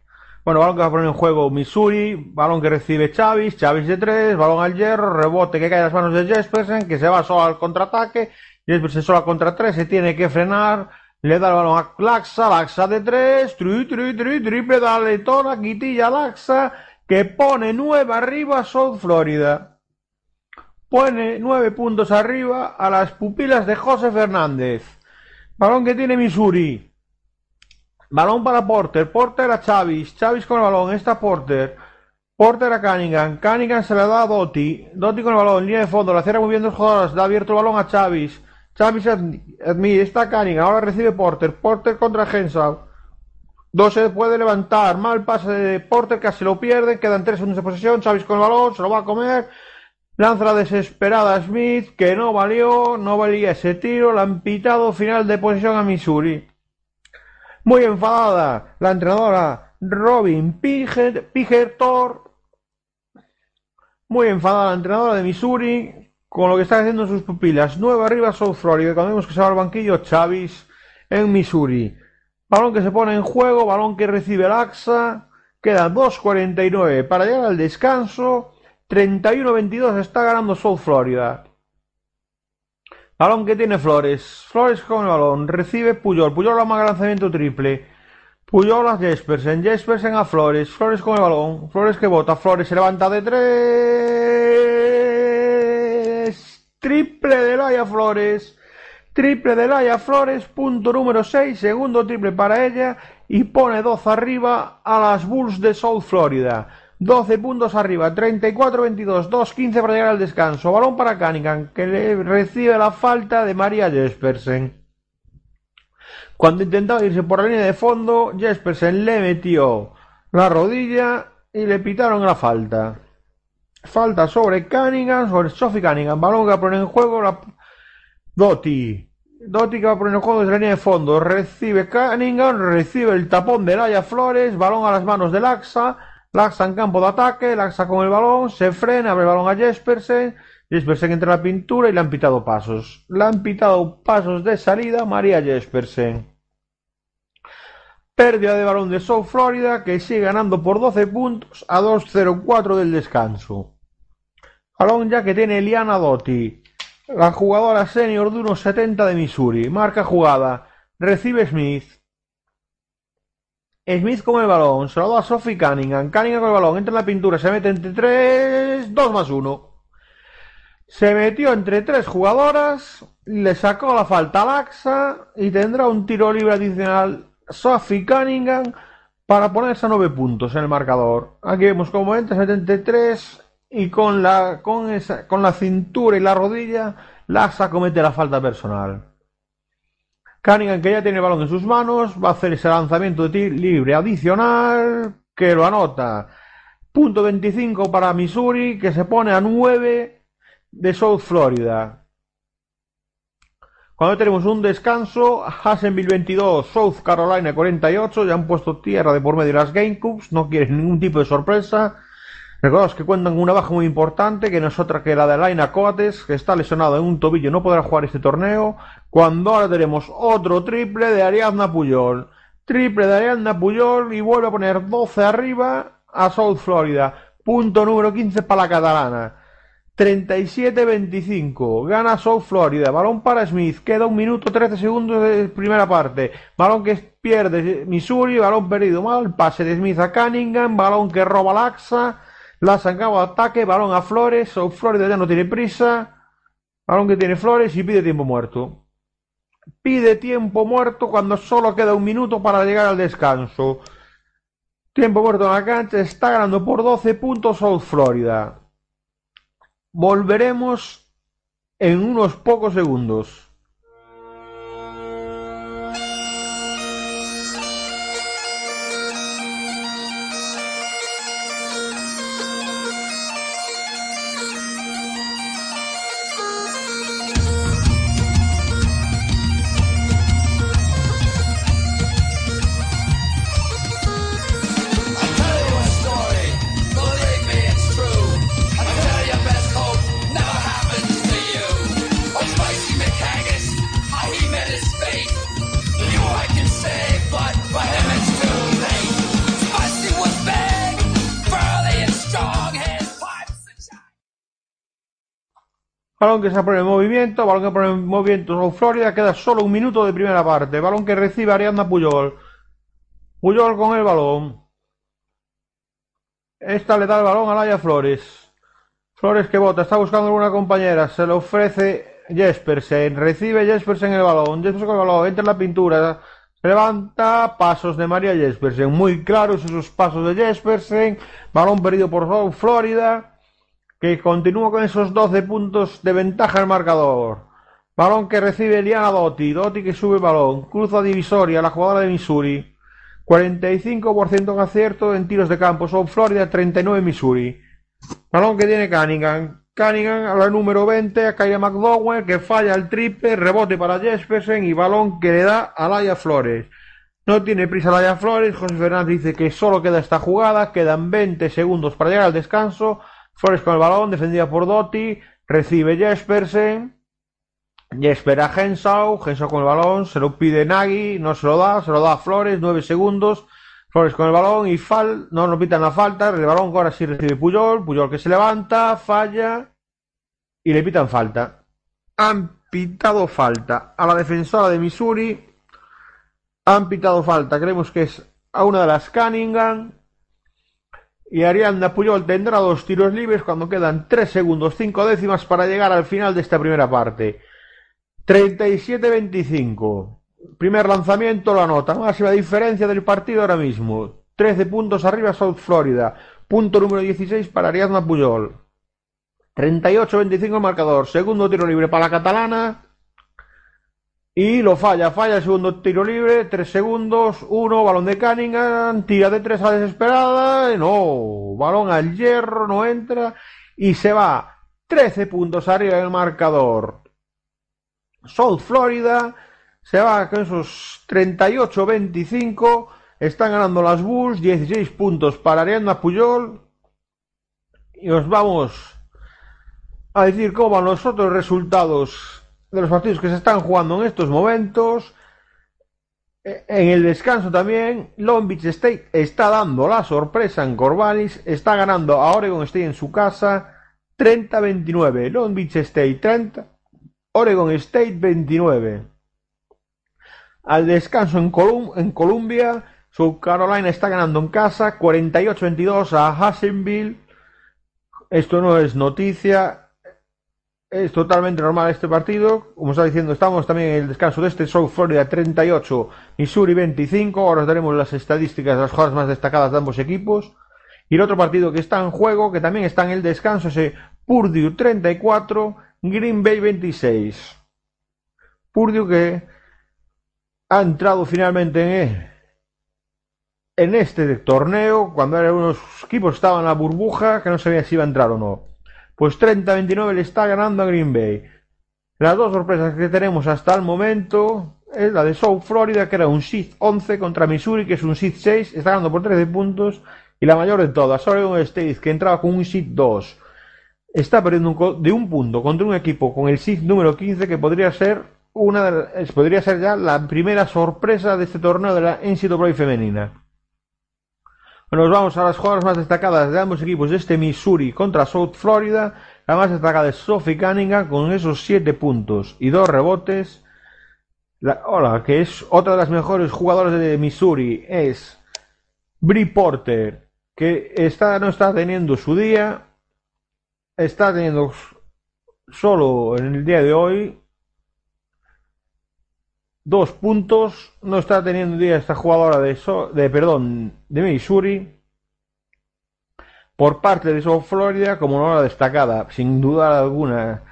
Speaker 2: Bueno, balón que va a poner en juego Missouri, balón que recibe Chavis, Chavis de tres, balón al hierro, rebote que cae en las manos de Jespersen, que se va solo al contraataque, Jespersen solo contra tres, se tiene que frenar, le da el balón a Laxa, Laxa de tres, tri, tri, tri, triple da Letona, quitilla Laxa, que pone nueve arriba South Florida. Pone nueve puntos arriba a las pupilas de José Fernández. Balón que tiene Missouri. Balón para Porter. Porter a Chavis. Chavis con el balón. Está Porter. Porter a Cunningham. Cunningham se le da a Doty. Doty con el balón. Línea de fondo. La cierra muy bien dos jugadores. Da abierto el balón a Chavis. Chavis Smith. Está Cunningham. Ahora recibe Porter. Porter contra Henshaw. Dos se puede levantar. Mal pase de Porter. Casi lo pierde. Quedan tres segundos de posesión. Chavis con el balón. Se lo va a comer. Lanza la desesperada Smith. Que no valió. No valía ese tiro. La han pitado. Final de posesión a Missouri. Muy enfadada la entrenadora Robin Pigertor. Muy enfadada la entrenadora de Missouri con lo que está haciendo sus pupilas. Nueva arriba South Florida. Cuando vemos que se va al banquillo Chavis en Missouri. Balón que se pone en juego, balón que recibe el AXA. Queda 2.49 para llegar al descanso. 31-22 está ganando South Florida. Balón que tiene Flores. Flores con el balón. Recibe Puyol. Puyol más lanzamiento triple. Puyol a Jespersen. Jespersen a Flores. Flores con el balón. Flores que bota. Flores se levanta de tres. Triple de Laia Flores. Triple de Laia Flores. Punto número 6. Segundo triple para ella. Y pone 12 arriba a las Bulls de South Florida. 12 puntos arriba, 34-22, 2-15 para llegar al descanso. Balón para Cunningham, que le recibe la falta de María Jespersen. Cuando intentaba irse por la línea de fondo, Jespersen le metió la rodilla y le pitaron la falta. Falta sobre Cunningham, sobre Sophie Cunningham. Balón que va a poner en juego la Doty. Doty que va a poner en juego desde la línea de fondo. Recibe Cunningham, recibe el tapón de Laia Flores. Balón a las manos del AXA. Laxa en campo de ataque, Laxa con el balón, se frena, abre el balón a Jespersen, Jespersen entra en la pintura y le han pitado pasos. Le han pitado pasos de salida María Jespersen. Pérdida de balón de South Florida que sigue ganando por 12 puntos a 2-0-4 del descanso. Balón ya que tiene Eliana Dotti, la jugadora senior de unos 70 de Missouri. Marca jugada, recibe Smith, Smith con el balón, se a Sophie Cunningham. Cunningham con el balón, entra en la pintura, se mete entre tres, dos más uno. Se metió entre tres jugadoras, le sacó la falta a Laxa y tendrá un tiro libre adicional Sophie Cunningham para ponerse a nueve puntos en el marcador. Aquí vemos como entra 73 y con la, con, esa, con la cintura y la rodilla Laxa comete la falta personal. Cunningham, que ya tiene el balón en sus manos, va a hacer ese lanzamiento de libre adicional, que lo anota. Punto 25 para Missouri, que se pone a 9 de South Florida. Cuando tenemos un descanso, Hassenville 22, South Carolina 48, ya han puesto tierra de por medio de las Gamecubes, no quieren ningún tipo de sorpresa. Recordaos que cuentan con una baja muy importante, que no es otra que la de Laina Coates, que está lesionado en un tobillo no podrá jugar este torneo. Cuando ahora tenemos otro triple de Ariadna Puyol. Triple de Ariadna Puyol y vuelve a poner 12 arriba a South Florida. Punto número 15 para la catalana. 37-25. Gana South Florida. Balón para Smith. Queda un minuto 13 segundos de primera parte. Balón que pierde Missouri. Balón perdido mal. Pase de Smith a Cunningham. Balón que roba Laxa. La sacaba ataque, balón a Flores, South Florida ya no tiene prisa, balón que tiene Flores y pide tiempo muerto. Pide tiempo muerto cuando solo queda un minuto para llegar al descanso. Tiempo muerto en la cancha, está ganando por 12 puntos South Florida. Volveremos en unos pocos segundos. Balón que se pone en movimiento, balón que pone en movimiento South Florida, queda solo un minuto de primera parte. Balón que recibe Ariadna Puyol. Puyol con el balón. Esta le da el balón a Laia Flores. Flores que bota, está buscando alguna compañera, se le ofrece Jespersen, recibe Jespersen el balón, Jespersen con el balón, entra en la pintura, levanta, pasos de María Jespersen, muy claros esos pasos de Jespersen, balón perdido por Florida, que continúa con esos 12 puntos de ventaja el marcador. Balón que recibe Liana Dotti, Dotti que sube balón, cruza divisoria, la jugadora de Missouri. 45% en acierto en tiros de campo, South Florida, 39 Missouri. Balón que tiene Cunningham, Cunningham a la número 20 a Kyra McDowell que falla el triple, rebote para Jespersen y balón que le da a Laia Flores. No tiene prisa Laia Flores, José Fernández dice que solo queda esta jugada, quedan 20 segundos para llegar al descanso. Flores con el balón, defendida por Dotti, recibe Jespersen, Jesper a Henshaw, Henshaw con el balón, se lo pide Nagy, no se lo da, se lo da a Flores, 9 segundos, Flores con el balón y fal, no nos pitan la falta, el balón ahora sí recibe Puyol, Puyol que se levanta, falla y le pitan falta. Han pitado falta a la defensora de Missouri, han pitado falta, creemos que es a una de las Cunningham y Arianda Puyol tendrá dos tiros libres cuando quedan 3 segundos 5 décimas para llegar al final de esta primera parte. 37-25. Primer lanzamiento la nota. Máxima diferencia del partido ahora mismo. 13 puntos arriba South Florida. Punto número 16 para Ariadna Puyol. 38-25 el marcador. Segundo tiro libre para la catalana. Y lo falla, falla el segundo tiro libre. 3 segundos. 1, balón de Cunningham. Tira de 3 a desesperada. No, balón al hierro, no entra. Y se va 13 puntos arriba del marcador. South Florida se va con esos 38-25. Están ganando las Bulls, 16 puntos para Ariadna Puyol. Y os vamos a decir cómo van los otros resultados de los partidos que se están jugando en estos momentos. En el descanso también, Long Beach State está dando la sorpresa en Corvallis, está ganando a Oregon State en su casa 30-29. Long Beach State 30, Oregon State 29. Al descanso en, en Columbia, South Carolina está ganando en casa 48-22 a Hassenville. Esto no es noticia, es totalmente normal este partido. Como está diciendo, estamos también en el descanso de este South Florida 38, Missouri 25. Ahora os daremos las estadísticas de las jugadas más destacadas de ambos equipos. Y el otro partido que está en juego, que también está en el descanso, es Purdue 34, Green Bay 26. Purdue que ha entrado finalmente en, en este torneo cuando algunos equipos estaban en la burbuja que no sabía si iba a entrar o no. Pues 30-29 le está ganando a Green Bay. Las dos sorpresas que tenemos hasta el momento es la de South Florida, que era un SID 11 contra Missouri, que es un SID 6, está ganando por 13 puntos. Y la mayor de todas, Oregon State, que entraba con un SID 2, está perdiendo de un punto contra un equipo con el SID número 15, que podría ser una de, podría ser ya la primera sorpresa de este torneo de la NCAA femenina. Nos vamos a las jugadoras más destacadas de ambos equipos de este Missouri contra South Florida. La más destacada es Sophie Cunningham con esos 7 puntos y 2 rebotes. La, hola, que es otra de las mejores jugadoras de Missouri es Brie Porter, que está, no está teniendo su día, está teniendo solo en el día de hoy dos puntos. No está teniendo día esta jugadora de, de perdón de Missouri. Por parte de South Florida, como una hora destacada, sin duda alguna,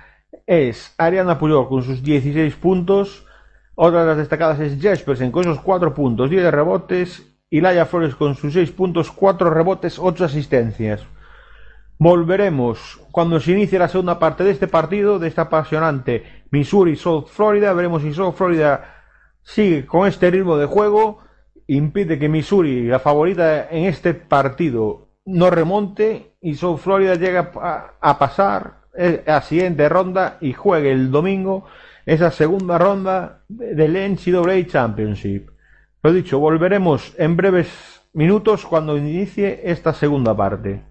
Speaker 2: es Ariana Puyol con sus 16 puntos. Otra de las destacadas es Jespersen con esos 4 puntos, 10 rebotes. Y Laia Flores con sus 6 puntos, 4 rebotes, 8 asistencias. Volveremos cuando se inicie la segunda parte de este partido, de esta apasionante Missouri-South Florida. Veremos si South Florida sigue con este ritmo de juego, impide que Missouri, la favorita en este partido, no remonte y South Florida llega a, pasar eh, a siguiente ronda y juegue el domingo esa segunda ronda del NCAA Championship. Lo dicho, volveremos en breves minutos cuando inicie esta segunda parte.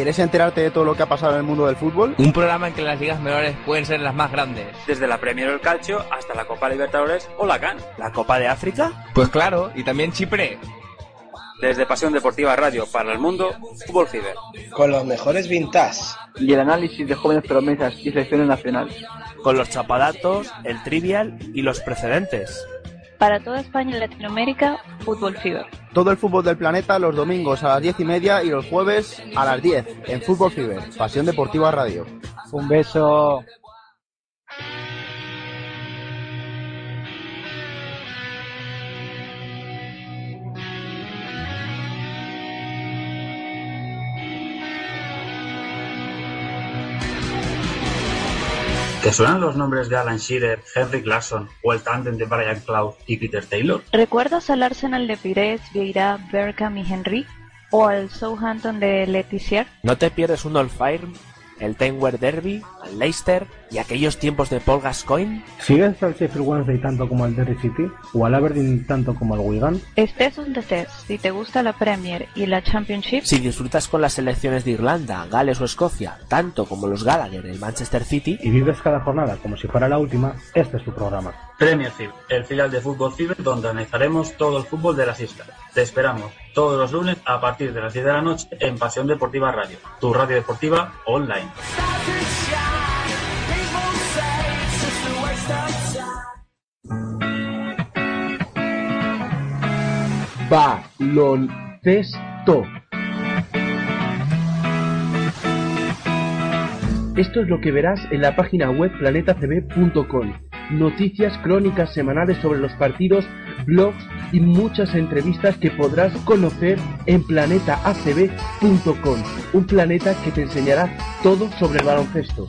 Speaker 10: ¿Quieres enterarte de todo lo que ha pasado en el mundo del fútbol?
Speaker 11: Un programa en que las ligas menores pueden ser las más grandes.
Speaker 12: Desde la Premier o el Calcio hasta la Copa Libertadores o la CAN.
Speaker 13: ¿La Copa de África?
Speaker 11: Pues claro, y también Chipre.
Speaker 12: Desde Pasión Deportiva Radio para el mundo, Fútbol Fever.
Speaker 14: Con los mejores vintage.
Speaker 15: Y el análisis de jóvenes promesas y selecciones nacionales.
Speaker 13: Con los chapadatos, el trivial y los precedentes.
Speaker 16: Para toda España y Latinoamérica, Fútbol Fever.
Speaker 10: Todo el fútbol del planeta los domingos a las diez y media y los jueves a las 10 en Fútbol Fever, Pasión Deportiva Radio.
Speaker 15: Un beso.
Speaker 17: ¿Te suenan los nombres de Alan Shearer, Henry Claxon o el tándem de Brian Clough y Peter Taylor?
Speaker 16: ¿Recuerdas al Arsenal de Pires, Vieira, Berkham y Henry? ¿O al Southampton de Letizier?
Speaker 13: ¿No te pierdes un Old Firm, el Tamworth Derby, al Leicester y aquellos tiempos de Paul Gascoigne?
Speaker 18: ¿Sigues al Sheffield Wednesday tanto como al Derry City? ¿O al Aberdeen tanto como al Wigan?
Speaker 16: Estés donde estés, si te gusta la Premier y la Championship,
Speaker 13: Si disfrutas con las selecciones de Irlanda, Gales o Escocia, tanto como los Gallagher del Manchester City,
Speaker 18: Y vives cada jornada como si fuera la última, este es tu programa.
Speaker 17: Premier Fever, el filial de Fútbol Fever donde analizaremos todo el fútbol de las islas. Te esperamos todos los lunes a partir de las 10 de la noche en Pasión Deportiva Radio, tu radio deportiva online.
Speaker 19: Baloncesto. Esto es lo que verás en la página web planetacb.com. Noticias, crónicas semanales sobre los partidos, blogs y muchas entrevistas que podrás conocer en planetacb.com. Un planeta que te enseñará todo sobre el baloncesto.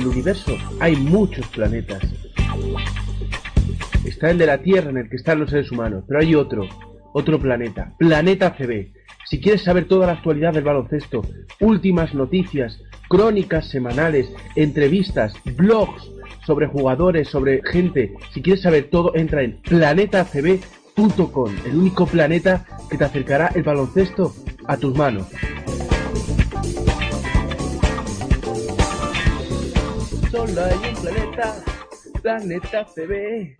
Speaker 19: El universo hay muchos planetas. Está el de la Tierra en el que están los seres humanos, pero hay otro, otro planeta, Planeta CB. Si quieres saber toda la actualidad del baloncesto, últimas noticias, crónicas semanales, entrevistas, blogs sobre jugadores, sobre gente, si quieres saber todo, entra en planetacb.com, el único planeta que te acercará el baloncesto a tus manos. Solo hay un planeta, Planeta CB.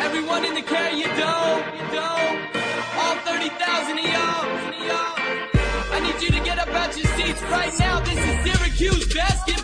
Speaker 9: Everyone in the car, you don't, you don't. All 30,000 of y'all, of y'all. I need you to get up out your seats right now. This is Syracuse basketball.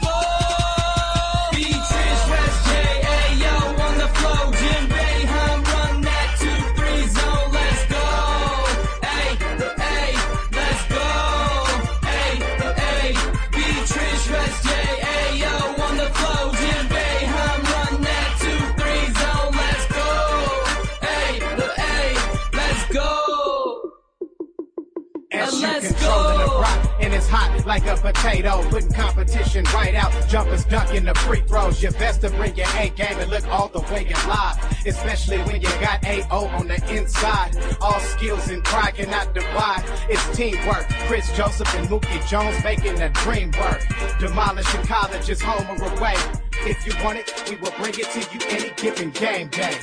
Speaker 8: Potato. Putting competition right out. Jumpers dunking the free throws. You best to bring your A game and look all the way in live. Especially when you got AO on the inside. All skills and pride cannot divide. It's teamwork. Chris Joseph and Mookie Jones making the dream work. Demolishing colleges home or away. If you want it, we will bring it to you any given game day.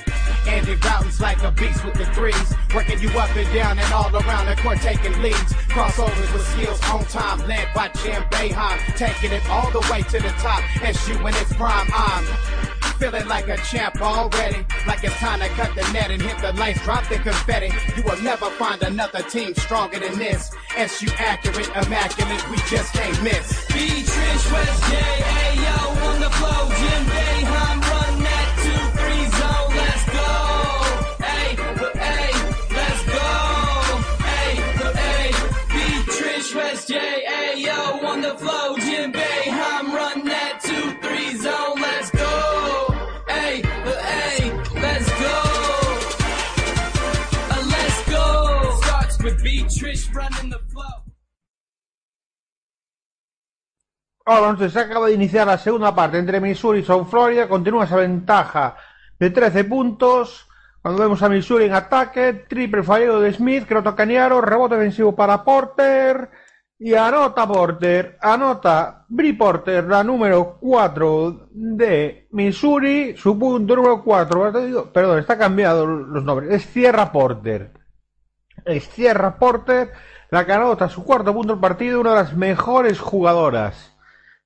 Speaker 8: Andy Broughton's like a beast with the threes, working you up and down and all around the court, taking leads. Crossovers with skills on time, led by Jim Boeheim, taking it all the way to the top. SU in its prime, I'm feeling like a champ already. Like it's time to cut the net and hit the lights, drop the confetti. You will never find another team stronger than this. SU accurate, immaculate, we just can't miss.
Speaker 9: B. Trish, West J, Ayo, on the flow. Jim Boeheim, run that
Speaker 2: Entonces se acaba de iniciar la segunda parte entre Missouri y South Florida. Continúa esa ventaja de 13 puntos. Cuando vemos a Missouri en ataque, triple fallido de Smith, que no toca Niaro, rebote defensivo para Porter. Y anota Porter, anota Bri Porter, la número 4 de Missouri, su punto número 4. Perdón, está cambiado los nombres. Es Sierra Porter. Es Sierra Porter, la que anota su cuarto punto del partido, una de las mejores jugadoras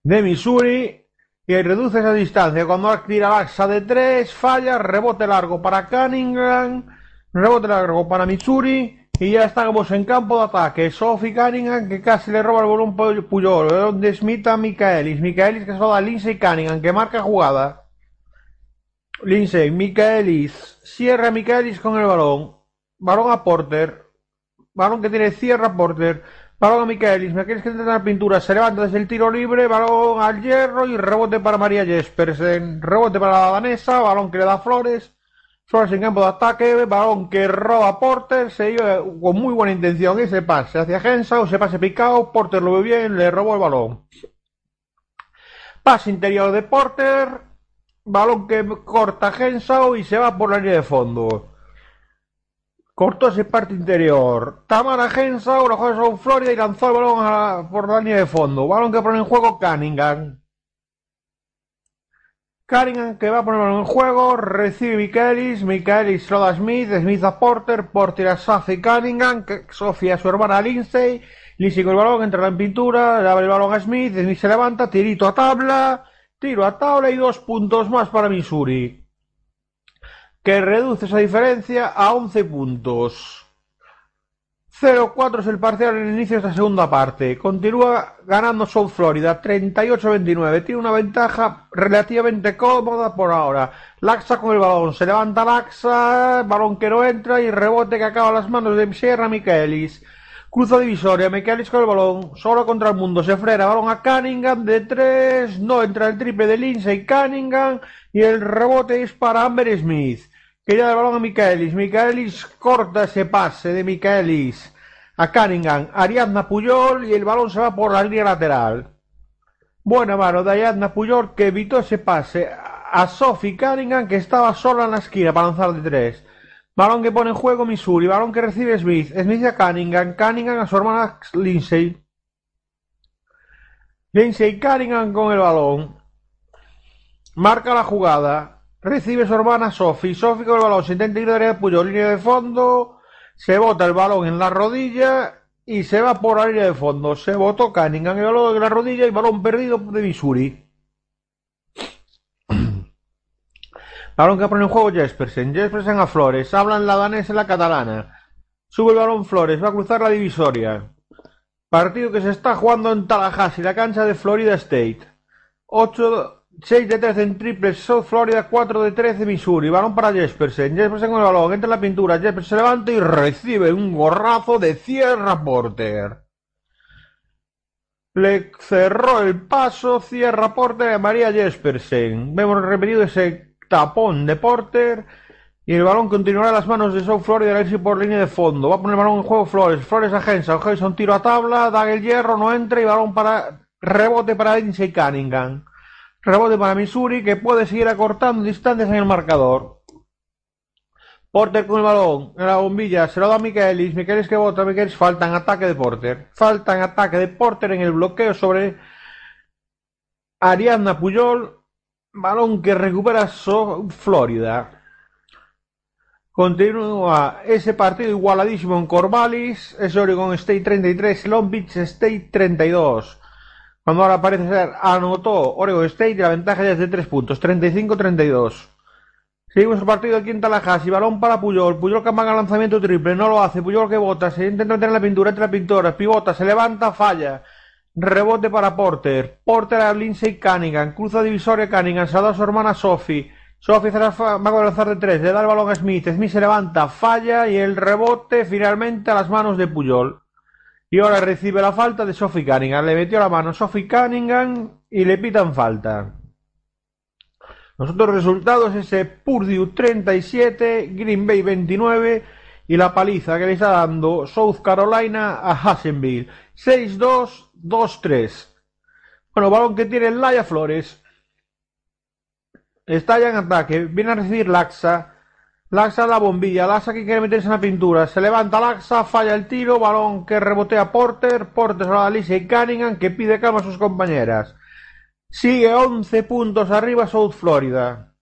Speaker 2: de Missouri y reduce esa distancia. Cuando tira Laxa de 3, falla, rebote largo para Cunningham, rebote largo para Mitsuri, y ya estamos en campo de ataque. Sophie Cunningham que casi le roba el balón Puyol, donde Smith a Michaelis, Michaelis que se da a Lindsay Cunningham, que marca jugada. Lindsay, Michaelis, cierra Michaelis con el balón, balón a Porter, balón que tiene cierra Porter, balón a Michaelis, Michaelis que intenta la pintura, se levanta desde el tiro libre, balón al hierro y rebote para María Jespersen, rebote para la danesa, balón que le da Flores, Flores en campo de ataque, balón que roba Porter, se iba con muy buena intención ese pase hacia Henshaw, ese pase picado, Porter lo ve bien, le robó el balón. Pase interior de Porter, balón que corta Henshaw y se va por la línea de fondo. Cortó ese parte interior. Tamara Henshaw, la juega sobre Florida y lanzó el balón a- por la línea de fondo. Balón que pone en juego Cunningham. Cunningham que va a poner el balón en juego, recibe Michaelis, Michaelis lo Smith, Smith a Porter, Porter a Sophie Cunningham, Sophie a su hermana Lindsay, Lindsay con el balón, entra en pintura, le abre el balón a Smith, Smith se levanta, tirito a tabla, tiro a tabla y dos puntos más para Missouri, que reduce esa diferencia a 11 puntos. 0-4 es el parcial en el inicio de esta segunda parte. Continúa ganando South Florida 38-29. Tiene una ventaja relativamente cómoda por ahora. Laxa con el balón. Se levanta Laxa. Balón que no entra y rebote que acaba las manos de Sierra Michaelis. Cruza divisoria. Michaelis con el balón. Solo contra el mundo. Se frena. Balón a Cunningham de 3. No entra el triple de Lindsay Cunningham. Y el rebote es para Amber Smith. Que ya el balón a Michaelis. Michaelis corta ese pase de Michaelis a Cunningham. Ariadna Puyol y el balón se va por la línea lateral. Buena mano de Ariadna Puyol que evitó ese pase a Sophie Cunningham que estaba sola en la esquina para lanzar de tres. Balón que pone en juego Missouri. Balón que recibe Smith. Smith a Cunningham. Cunningham a su hermana Lindsay. Lindsay Cunningham con el balón. Marca la jugada. Recibe su hermana Sophie. Sophie con el balón. Se intenta ir de área de Puyol. Línea de fondo. Se bota el balón en la rodilla. Y se va por línea de fondo. Se botó Cunningham el balón en la rodilla y balón perdido de Missouri. Balón que pone en juego Jespersen. Jespersen a Flores. Hablan la danesa y la catalana. Sube el balón Flores. Va a cruzar la divisoria. Partido que se está jugando en Tallahassee, la cancha de Florida State. 8, 6 de 13 en triples South Florida, 4 de 13 Missouri. Balón para Jespersen. Jespersen con el balón. Entra en la pintura. Jespersen se levanta y recibe un gorrazo de Cierra Porter. Le cerró el paso, cierra Porter a María Jespersen. Vemos repetido ese tapón de Porter. Y el balón continuará en las manos de South Florida ir por línea de fondo. Va a poner el balón en juego Flores. Flores a Henson. Henson tiro a tabla. Da el hierro, no entra. Y balón para rebote para Lindsay Cunningham. Rebote para Missouri que puede seguir acortando distancias en el marcador. Porter con el balón en la bombilla. Se lo da a Michaelis. Michaelis que vota. Michaelis falta en ataque de Porter. Falta en ataque de Porter en el bloqueo sobre Ariadna Puyol. Balón que recupera South Florida. Continúa ese partido igualadísimo en Corvallis, es Oregon State 33, Long Beach State 32. Cuando ahora parece ser anotó Oregon State y la ventaja ya es de 3 puntos, 35-32. Seguimos el partido aquí en Tallahassee, balón para Puyol, Puyol que amaga lanzamiento triple, no lo hace, Puyol que bota, se intenta meter en la pintura, entra la pintura, pivota, se levanta, falla. Rebote para Porter, Porter a Lindsay Cunningham, cruza divisoria Cunningham, se a su hermana Sophie. Sophie se va a lanzar de tres, le da el balón a Smith, Smith se levanta, falla y el rebote finalmente a las manos de Puyol. Y ahora recibe la falta de Sophie Cunningham, le metió la mano Sophie Cunningham y le pitan falta. Los otros resultados ese Purdue 37, Green Bay 29 y la paliza que le está dando South Carolina a Hassenville 6-2, 2-3. Bueno, balón que tiene Laia Flores. Está ya en ataque. Viene a recibir Laxa. Laxa la bombilla. Laxa que quiere meterse en la pintura. Se levanta Laxa, falla el tiro. Balón que rebotea Porter. Porter a Lizzie Cunningham que pide calma a sus compañeras. Sigue 11 puntos arriba South Florida.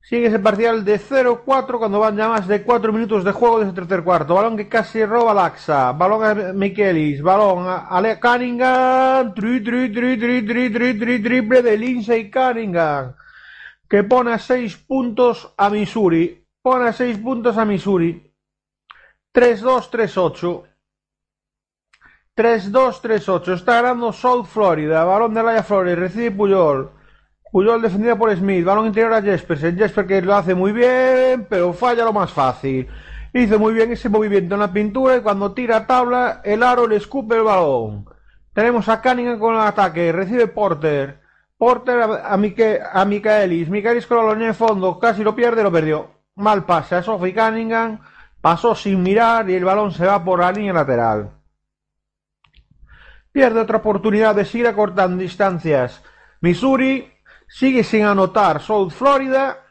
Speaker 2: Sigue ese parcial de 0-4 cuando van ya más de 4 minutos de juego de ese tercer cuarto. Balón que casi roba Laxa. Balón a Michelis. Balón a Ale Cunningham. Tri, tri, tri, tri, tri, tri, tri, triple de Lindsay Cunningham. Que pone a 6 puntos a Missouri. Pone a 6 puntos a Missouri. 3-2, 3-8. 3-2, 3-8. Está ganando South Florida. Balón de Laia Flores. Recibe Puyol. Puyol defendida por Smith, balón interior a Jespers, Jesper que lo hace muy bien, pero falla lo más fácil. Hizo muy bien ese movimiento en la pintura y cuando tira tabla, el aro le escupe el balón. Tenemos a Cunningham con el ataque, recibe Porter. Porter a, Mique, a Michaelis, Michaelis con la línea de fondo, casi lo pierde, lo perdió. Mal pase a Sophie Cunningham, pasó sin mirar y el balón se va por la línea lateral. Pierde otra oportunidad de seguir acortando distancias. Missouri Sigue sin anotar South Florida.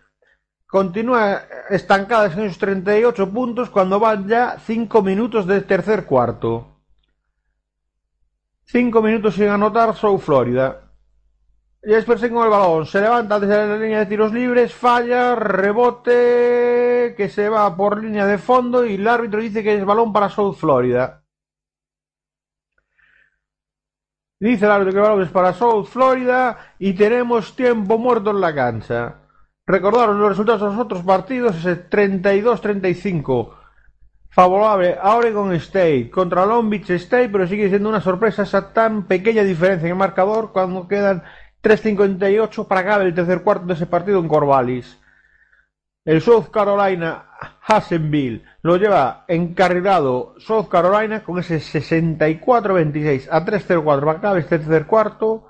Speaker 2: Continúa estancada en esos 38 puntos cuando van ya 5 minutos del tercer cuarto. 5 minutos sin anotar South Florida. Jespersen con el balón. Se levanta desde la línea de tiros libres. Falla. Rebote. Que se va por línea de fondo. Y el árbitro dice que es balón para South Florida. Dice el árbitro que el balón es para South Florida y tenemos tiempo muerto en la cancha. Recordaron los resultados de los otros partidos, ese 32-35. Favorable Oregon State contra Long Beach State, pero sigue siendo una sorpresa esa tan pequeña diferencia en el marcador cuando quedan 3.58 para acabar el tercer cuarto de ese partido en Corvallis. El South Carolina Hassenville lo lleva encarrilado South Carolina con ese 64-26 a 3-0-4 para acabar este tercer cuarto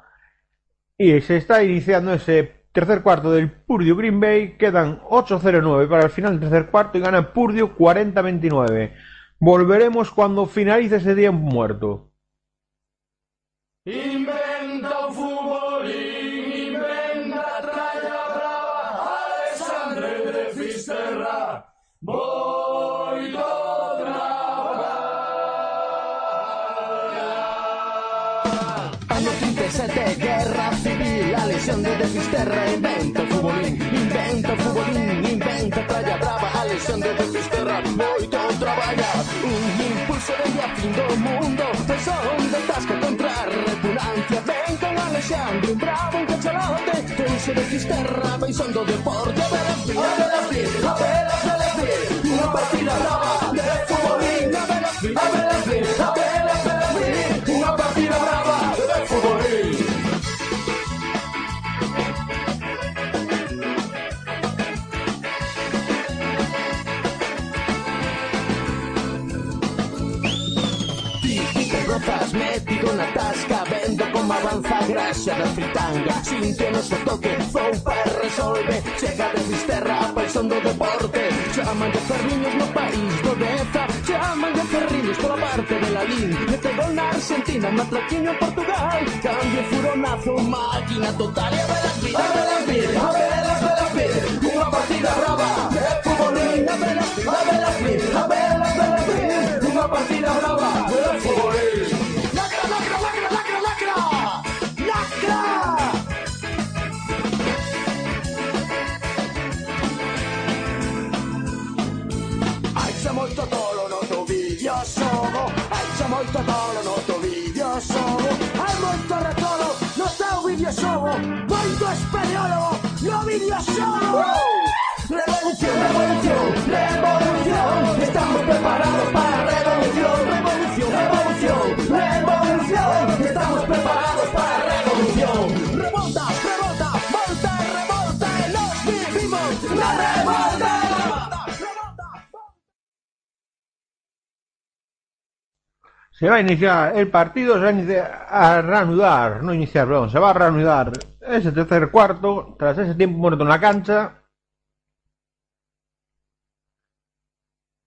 Speaker 2: y se está iniciando ese tercer cuarto del Purdue Green Bay. Quedan 8-0-9 para el final del tercer cuarto y gana Purdue 40-29 volveremos cuando finalice ese tiempo muerto
Speaker 7: 7, guerra civil, la lesión de Defisterra, invento futbolín, invento futbolín, invento playa brava, la lesión de Defisterra, voy contra un impulso de a fin del mundo, tesón contra repugnancia, ven con la lesión de un bravo, un cachalote, pulso de Defisterra, pensando deporte, a ver a a ver una partida brava de a ver a como avanza graxa da fritanga no seu toque Foupa resolve Chega de Fisterra paixón do deporte. Chaman de ferriños no país do Deza Chaman de ferriños pola parte de la Lin. Mete gol na Argentina, matraquiño en Portugal. Cambio furonazo, máquina total E a ver a vir, a ver a vir, a ver a ver a vir Unha partida brava de futbolín A ver a vir, a ver a vir, a partida brava vídeo xogo Moito espeleólogo no Revolución, revolución, revolución. Estamos preparados para
Speaker 2: Se va a iniciar el partido, se va a, iniciar- a reanudar, no iniciar, perdón, se va a reanudar ese tercer cuarto, tras ese tiempo muerto en la cancha.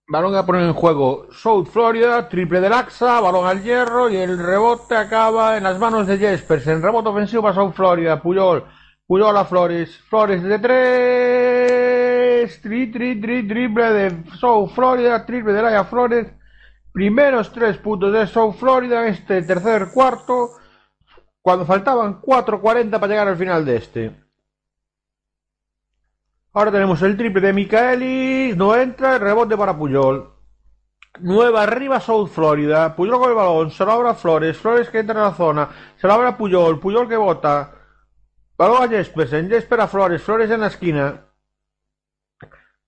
Speaker 2: Balón a poner en juego South Florida, triple de Laxa, balón al hierro y el rebote acaba en las manos de Jespers. En rebote ofensivo para South Florida, Puyol, Puyol a Flores, Flores de tres, tri, tri, tri, triple de South Florida, triple de Laia Flores, primeros tres puntos de South Florida este tercer cuarto, cuando faltaban 4.40 para llegar al final de este. Ahora tenemos el triple de Micaelis, no entra, el rebote para Puyol. Nueva arriba South Florida, Puyol con el balón, se lo abre a Flores, Flores que entra en la zona, se lo abre a Puyol, Puyol que bota. Balón a Jespersen, Jesper a Flores, Flores en la esquina.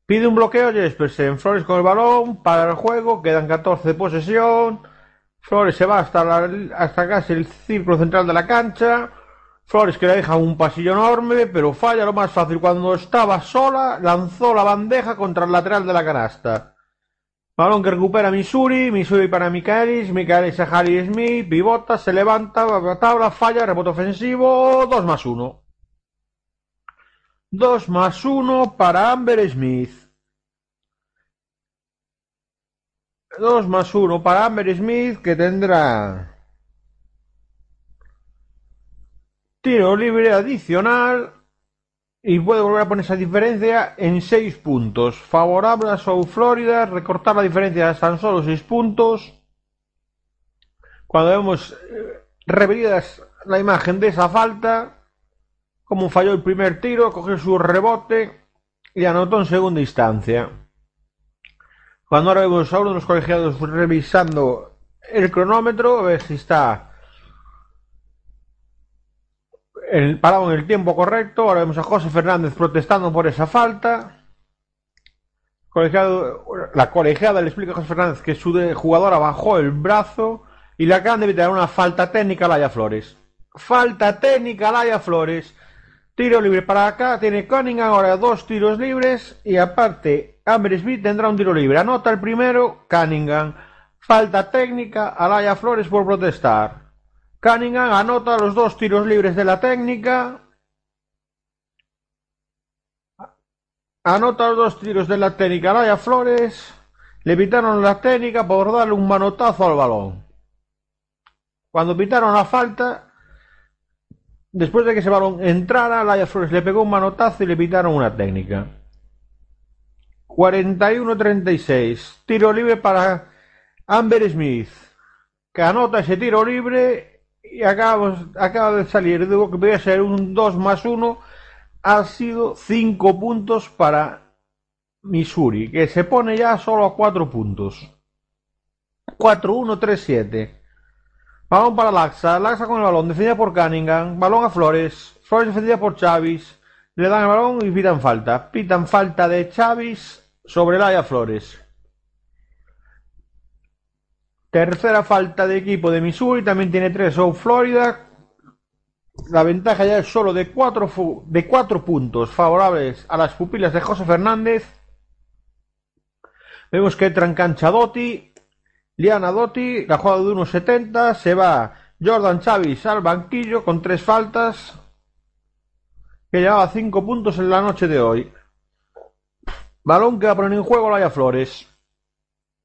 Speaker 2: Pide un bloqueo Jespersen, Flores con el balón, para el juego, quedan 14 de posesión. Flores se va hasta, hasta casi el círculo central de la cancha. Flores que le deja un pasillo enorme, pero falla lo más fácil. Cuando estaba sola, lanzó la bandeja contra el lateral de la canasta. Balón que recupera Missouri, Missouri para Michaelis, Michaelis a Harry Smith, pivota, se levanta, va a tabla, falla, rebote ofensivo, 2 más 1. 2 más 1 para Amber Smith. 2 más 1 para Amber Smith que tendrá tiro libre adicional y puede volver a poner esa diferencia en 6 puntos. Favorable a South Florida, recortar la diferencia a tan solo 6 puntos. Cuando vemos eh, repetidas la imagen de esa falta, como falló el primer tiro, cogió su rebote y anotó en segunda instancia. Cuando ahora vemos a uno de los colegiados revisando el cronómetro, a ver si está el, parado en el tiempo correcto. Ahora vemos a José Fernández protestando por esa falta. Colegiado, la colegiada le explica a José Fernández que su jugadora bajó el brazo y le acaban de evitar una falta técnica a Laia Flores. Falta técnica a Laia Flores. Tiro libre para acá. Tiene Cunningham ahora dos tiros libres. Y aparte, Amber Smith tendrá un tiro libre. Anota el primero, Cunningham. Falta técnica a Laia Flores por protestar. Cunningham anota los dos tiros libres de la técnica. Anota los dos tiros de la técnica a Laia Flores. Le pitaron la técnica por darle un manotazo al balón. Cuando pitaron la falta, después de que ese balón entrara, Laia Flores le pegó un manotazo y le pitaron una técnica. 41-36. Tiro libre para Amber Smith, que anota ese tiro libre y acaba, acaba de salir de lo que podía ser un 2 más 1. Ha sido 5 puntos para Missouri, que se pone ya solo a 4 puntos. 4-1-3-7. Balón para Laxa. Laxa con el balón. Defendida por Cunningham. Balón a Flores. Flores defendida por Chavis. Le dan el balón y pitan falta. Pitan falta de Chavis sobre Laia Flores. Tercera falta de equipo de Missouri. También tiene tres South Florida. La ventaja ya es solo de cuatro, de cuatro puntos favorables a las pupilas de José Fernández. Vemos que entra en cancha Dotti. Liana Dotti, la jugada de 1.70, se va Jordan Chavis al banquillo con tres faltas, que llevaba cinco puntos en la noche de hoy. Balón que va a poner en juego Laia Flores.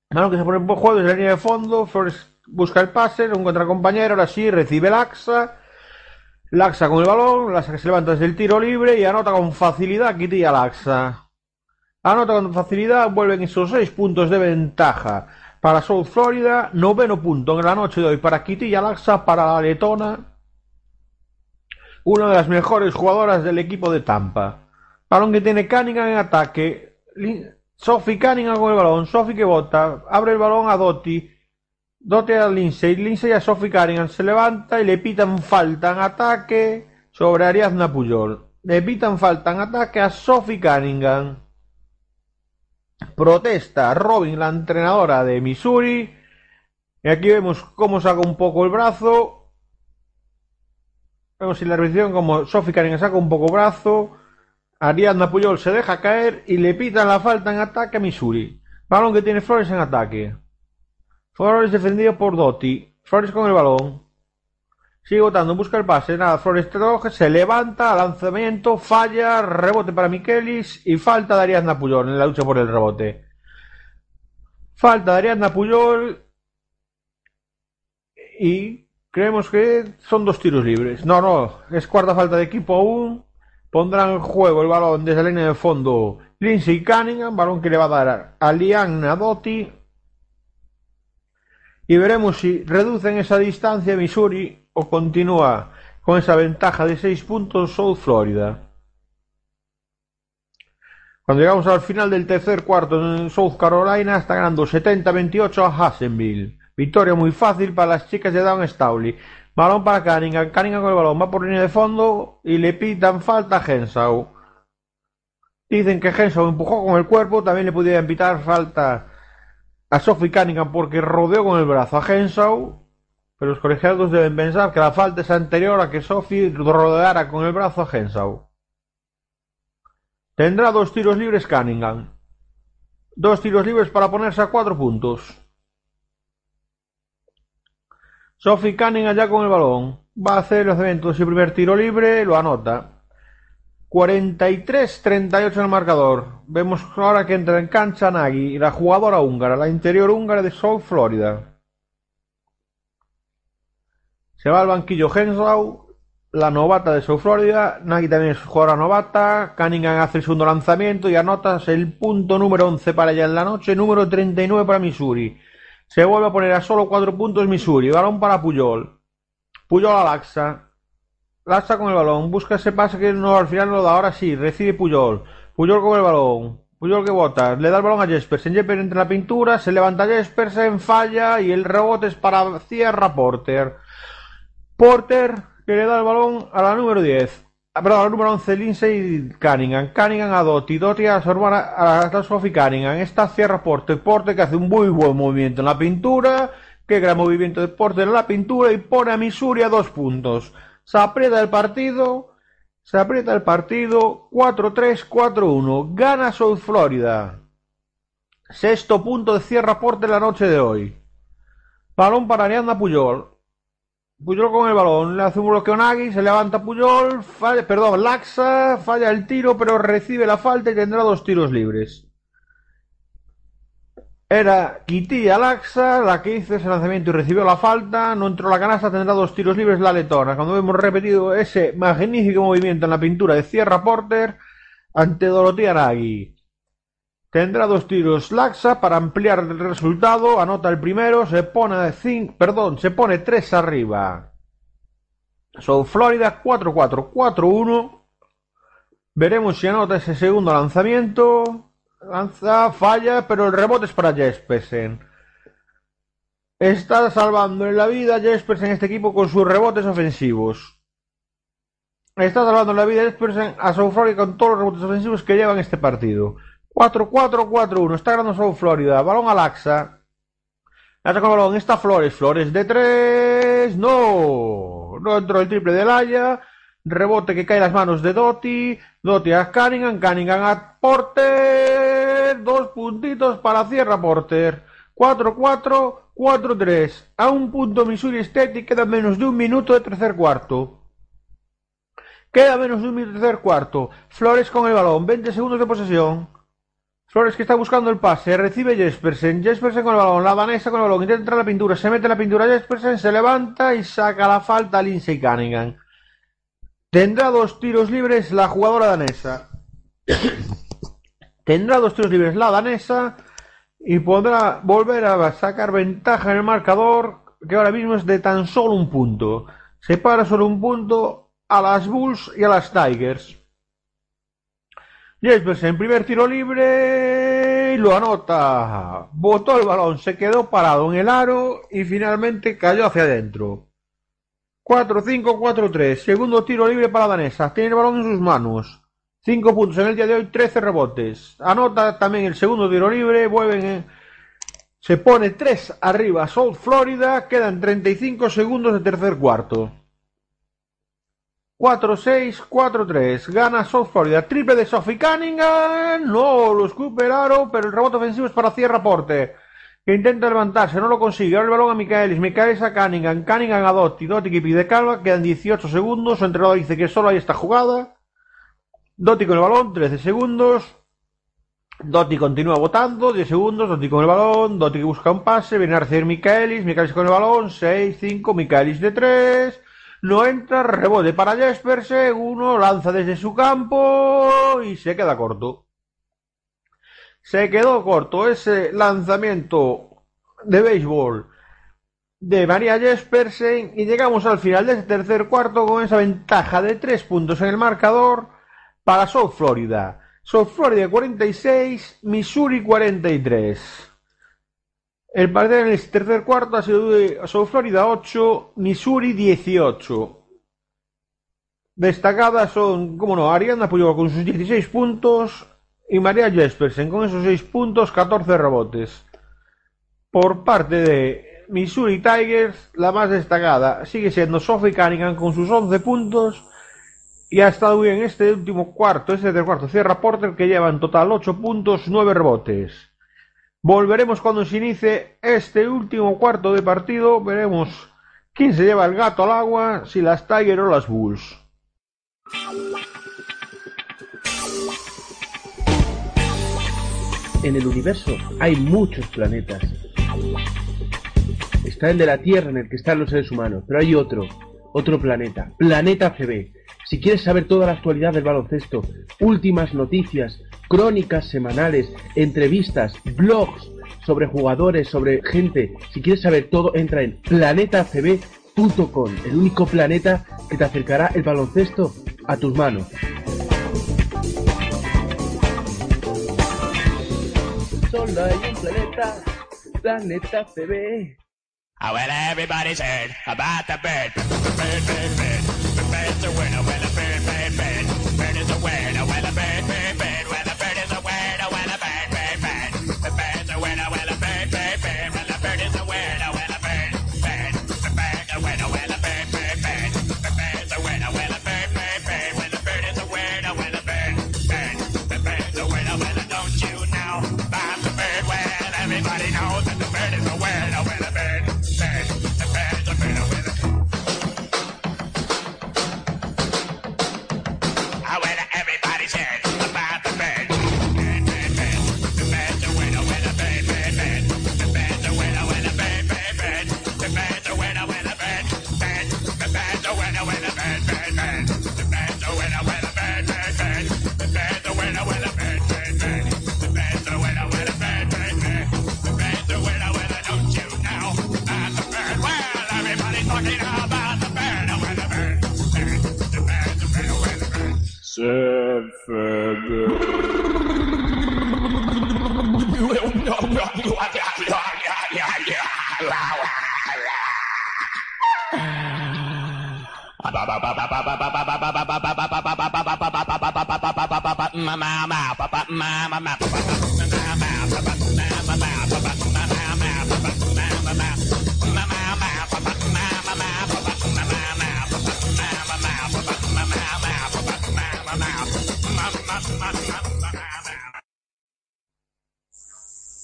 Speaker 2: Balón que se pone en juego desde la línea de fondo, Flores busca el pase, lo encuentra compañero, ahora sí, recibe Laxa. Laxa con el balón, Laxa que se levanta desde el tiro libre y anota con facilidad Kitty Laxa. Anota con facilidad, vuelven esos seis puntos de ventaja para South Florida, noveno punto en la noche de hoy para Kitty Laxa, para la letona, una de las mejores jugadoras del equipo de Tampa. Balón que tiene Cunningham en ataque, Sophie Cunningham con el balón, Sophie que bota, abre el balón a Dotti, Dotti a Lindsay, Lindsay a Sophie Cunningham, se levanta y le pitan falta en ataque sobre Ariadna Puyol. Le pitan falta en ataque a Sophie Cunningham. Protesta Robin, la entrenadora de Missouri. Y aquí vemos cómo saca un poco el brazo. Vemos en la revisión como Sophie Cunningham saca un poco brazo. Ariadna Puyol se deja caer y le pitan la falta en ataque a Missouri. Balón que tiene Flores en ataque. Flores defendido por Dotti. Flores con el balón. Sigue votando, busca el pase. Nada, Flores se levanta, lanzamiento, falla, rebote para Miquelis y falta de Ariadna Puyol en la lucha por el rebote. Falta de Ariadna Puyol y creemos que son dos tiros libres. No, no, es cuarta falta de equipo aún. Pondrán en juego el balón desde la línea de fondo Lindsay Cunningham, balón que le va a dar a Liana Dotti. Y veremos si reducen esa distancia Missouri o continúa con esa ventaja de 6 puntos South Florida. Cuando llegamos al final del tercer cuarto en South Carolina, está ganando 70-28 a Hassenville. Victoria muy fácil para las chicas de Down Stowley. Balón para Cunningham. Cunningham con el balón va por línea de fondo y le pitan falta a Henshaw. Dicen que Henshaw empujó con el cuerpo. También le pudieran pitar falta a Sophie Cunningham porque rodeó con el brazo a Henshaw. Pero los colegiados deben pensar que la falta es anterior a que Sophie rodeara con el brazo a Henshaw. Tendrá dos tiros libres Cunningham. Dos tiros libres para ponerse a cuatro puntos. Sophie Cunningham ya con el balón. Va a hacer el lanzamiento su primer tiro libre, lo anota. 43-38 en el marcador. Vemos ahora que entra en cancha Nagy, la jugadora húngara, la interior húngara de South Florida. Se va al banquillo Henshaw, la novata de South Florida. Nagy también es jugadora novata. Cunningham hace el segundo lanzamiento y anotas el punto número 11 para ella en la noche, número 39 para Missouri. Se vuelve a poner a solo 4 puntos Missouri. Balón para Puyol. Puyol a Laxa. Laxa con el balón. Busca ese pase que no, al final no lo da. Ahora sí. Recibe Puyol. Puyol con el balón. Puyol que bota. Le da el balón a Jespersen. Jespersen entra en la pintura. Se levanta Jespersen. Falla. Y el rebote es para Sierra Porter. Porter que le da el balón a la número 10. Ah, perdón, número 11 Lindsay Cunningham. Cunningham a Dotti. Dotti a su hermana, a la Sophie Cunningham. Esta cierra Porter. Porter que hace un muy buen movimiento en la pintura. Qué gran movimiento de Porter en la pintura y pone a Missouri a dos puntos. Se aprieta el partido. Se aprieta el partido. 4-3, 4-1. Gana South Florida. Sexto punto de cierra Porter la noche de hoy. Balón para Arianda Puyol. Puyol con el balón, le hace un bloqueo Nagy, se levanta Puyol, falla, perdón, Laxa, falla el tiro, pero recibe la falta y tendrá dos tiros libres. Era Kitty Laxa la que hizo ese lanzamiento y recibió la falta, no entró la canasta, tendrá dos tiros libres la letona. Cuando hemos repetido ese magnífico movimiento en la pintura de Sierra Porter ante Dorotea Nagy. Tendrá dos tiros Laxa para ampliar el resultado. Anota el primero. Se pone cinco, perdón, se pone 3 arriba. South Florida 4-4, 4-1. Veremos si anota ese segundo lanzamiento. Lanza, falla, pero el rebote es para Jespersen. Está salvando en la vida Jespersen este equipo con sus rebotes ofensivos. Está salvando la vida Jespersen a South Florida con todos los rebotes ofensivos que llevan este partido. 4-4-4-1. Está ganando South Florida. Balón a Laxa. Laxa con balón. Está Flores. Flores de 3. No. No entró el triple de Laya. Rebote que cae en las manos de Doty. Doty a Cunningham. Cunningham a Porter. Dos puntitos para Sierra Porter. 4-4. 4-3. A un punto Missouri State y queda menos de un minuto de tercer cuarto. Queda menos de un minuto de tercer cuarto. Flores con el balón. 20 segundos de posesión. Flores que está buscando el pase, recibe Jespersen, Jespersen con el balón, la danesa con el balón, intenta entrar la pintura, se mete la pintura Jespersen, se levanta y saca la falta a Lindsay Cunningham. Tendrá dos tiros libres la jugadora danesa. Tendrá dos tiros libres la danesa y podrá volver a sacar ventaja en el marcador que ahora mismo es de tan solo un punto. Separa solo un punto a las Bulls y a las Tigers. Jespersen, primer tiro libre y lo anota. Botó el balón, se quedó parado en el aro y finalmente cayó hacia adentro. 4-5, 4-3. Segundo tiro libre para la danesa. Tiene el balón en sus manos. 5 puntos en el día de hoy, 13 rebotes. Anota también el segundo tiro libre. Vuelven en... Se pone 3 arriba South Florida. Quedan 35 segundos de tercer cuarto. 4-6, 4-3. Gana South Florida. Triple de Sophie Cunningham. No, lo aro, pero el rebote ofensivo es para Sierra Porte. Que intenta levantarse, no lo consigue. Ahora el balón a Michaelis. Michaelis a Cunningham. Cunningham a Dotti. Dotti que pide calma. Quedan 18 segundos. Su entrenador dice que solo hay esta jugada. Dotti con el balón, 13 segundos. Dotti continúa votando, 10 segundos. Dotti con el balón. Dotti que busca un pase. Viene a recibir Michaelis. Michaelis con el balón, 6, 5. Michaelis de 3. No entra, rebote para Jespersen, uno lanza desde su campo y se queda corto. Se quedó corto ese lanzamiento de béisbol de María Jespersen y llegamos al final de este tercer cuarto con esa ventaja de tres puntos en el marcador para South Florida. South Florida 46, Missouri 43. El partido en el tercer cuarto ha sido de South Florida 8, Missouri 18. Destacadas son, como no, Ariana Puyol con sus 16 puntos y María Jespersen con esos 6 puntos, 14 rebotes. Por parte de Missouri Tigers, la más destacada sigue siendo Sophie Cunningham con sus 11 puntos y ha estado bien en este último cuarto, este tercer cuarto. Cierra Porter que lleva en total 8 puntos, 9 rebotes. Volveremos cuando se inicie este último cuarto de partido. Veremos quién se lleva el gato al agua, si las Tigers o las Bulls.
Speaker 19: En el universo hay muchos planetas. Está el de la Tierra en el que están los seres humanos, pero hay otro, otro planeta, Planeta CB. Si quieres saber toda la actualidad del baloncesto, últimas noticias, crónicas semanales, entrevistas, blogs sobre jugadores, sobre gente, si quieres saber todo, entra en planetacb.com, el único planeta que te acercará el baloncesto a tus manos. Solo hay un planeta, Planeta.
Speaker 20: Oh, everybody's heard about the bird. Bird, a winner. Bird, is a word.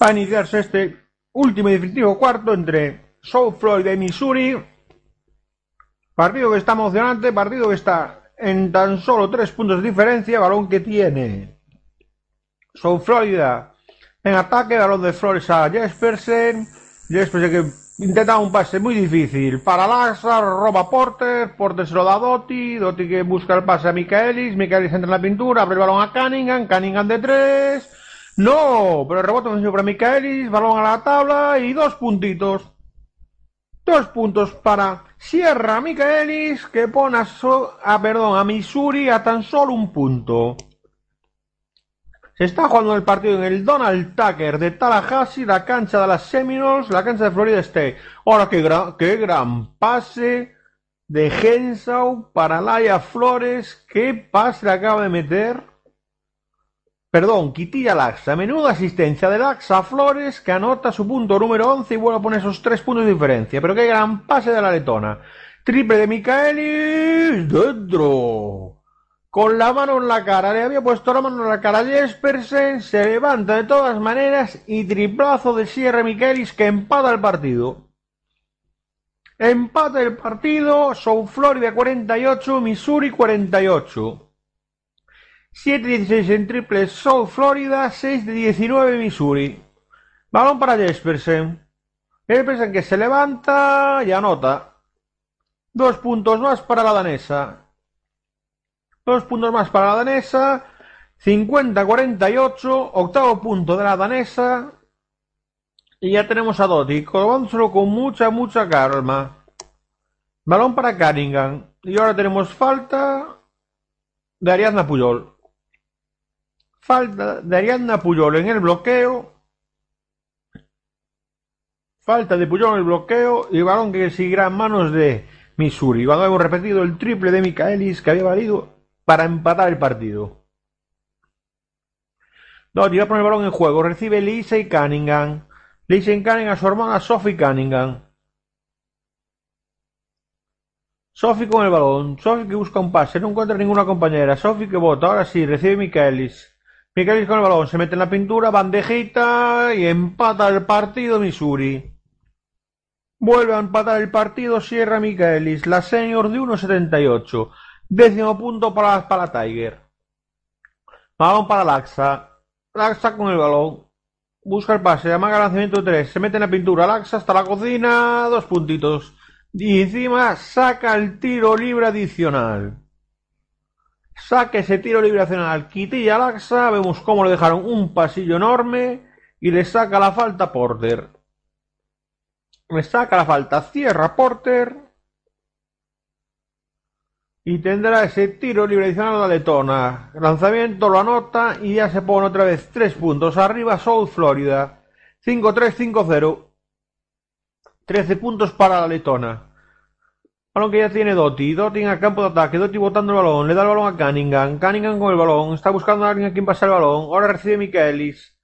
Speaker 2: Para iniciarse este último y definitivo cuarto entre South Florida y Missouri. Partido que está emocionante, partido que está en tan solo tres puntos de diferencia, balón que tiene South Florida en ataque, balón de Flores a Jespersen, Jespersen que intenta un pase muy difícil para Laxa, roba Porter, Porter se lo da a Doty, Doty que busca el pase a Michaelis, Michaelis entra en la pintura, abre el balón a Cunningham, Cunningham de tres, no, pero el rebote para Michaelis, balón a la tabla y dos puntitos. Dos puntos para Sierra Michaelis, que pone a, so- a, perdón, a Missouri a tan solo un punto. Se está jugando el partido en el Donald Tucker de Tallahassee, la cancha de las Seminoles, la cancha de Florida State. Ahora, qué gran, qué gran pase de Henshaw para Laia Flores. Qué pase le acaba de meter. Perdón, Quitilla Laxa. Menuda asistencia de Laxa Flores que anota su punto número 11 y vuelve a poner esos tres puntos de diferencia. Pero qué gran pase de la letona. Triple de Michaelis. Dentro. Con la mano en la cara. Le había puesto la mano en la cara a Jespersen. Se levanta de todas maneras. Y triplazo de Sierra Michaelis que empata el partido. Empata el partido. South Florida 48. Missouri 48. 7 de 16 en triple South Florida, 6 de 19 Missouri. Balón para Jespersen. Jespersen que se levanta y anota. Dos puntos más para la danesa. Dos puntos más para la danesa. 50-48. Octavo punto de la danesa. Y ya tenemos a Doty. Colgándoselo con mucha, mucha calma. Balón para Cunningham. Y ahora tenemos falta de Ariadna Puyol. Falta de Ariadna Puyol en el bloqueo. Falta de Puyol en el bloqueo y balón que seguirá en manos de Missouri. Cuando hemos repetido el triple de Michaelis que había valido para empatar el partido. Doty va a poner el balón en juego. Recibe Lisa y Cunningham. Lisa y Cunningham a su hermana Sophie Cunningham. Sophie con el balón. Sophie que busca un pase. No encuentra ninguna compañera. Sophie que bota. Ahora sí, recibe Michaelis. Michaelis con el balón. Se mete en la pintura. Bandejita. Y empata el partido Missouri. Vuelve a empatar el partido. Cierra Michaelis. La senior de 1.78. Décimo punto para, para Tiger. Balón para Laxa. Laxa con el balón. Busca el pase. Amaga lanzamiento 3. Se mete en la pintura. Laxa hasta la cocina. Dos puntitos. Y encima saca el tiro libre adicional. Saca ese tiro libre adicional. Quitilla Laxa. Vemos cómo le dejaron un pasillo enorme. Y le saca la falta Porter. Le saca la falta. Cierra Porter. Y tendrá ese tiro libre a la letona. Lanzamiento lo anota y ya se pone otra vez tres puntos. Arriba South Florida. 5-3-5-0. 13 puntos para la letona. Balón que ya tiene Doty. Doty en el campo de ataque. Doty botando el balón. Le da el balón a Cunningham. Cunningham con el balón. Está buscando a alguien a quien pasar el balón. Ahora recibe Michaelis.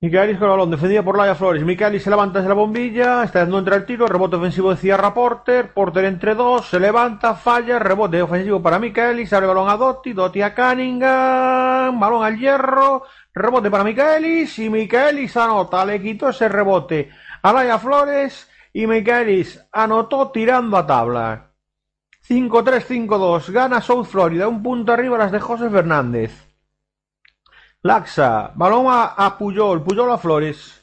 Speaker 2: Michaelis con el balón. Defendida por Laia Flores. Michaelis se levanta desde la bombilla. Está dando entre el tiro. Rebote ofensivo de Cierra Porter. Porter entre dos. Se levanta. Falla. Rebote ofensivo para Michaelis. Abre el balón a Doty. Doty a Cunningham. Balón al hierro. Rebote para Michaelis. Y Michaelis anota. Le quitó ese rebote a Laia Flores. Y Michaelis anotó tirando a tabla. 5-3-5-2. Gana South Florida. Un punto arriba las de José Fernández. Laxa. Balón a, Puyol. Puyol a Flores.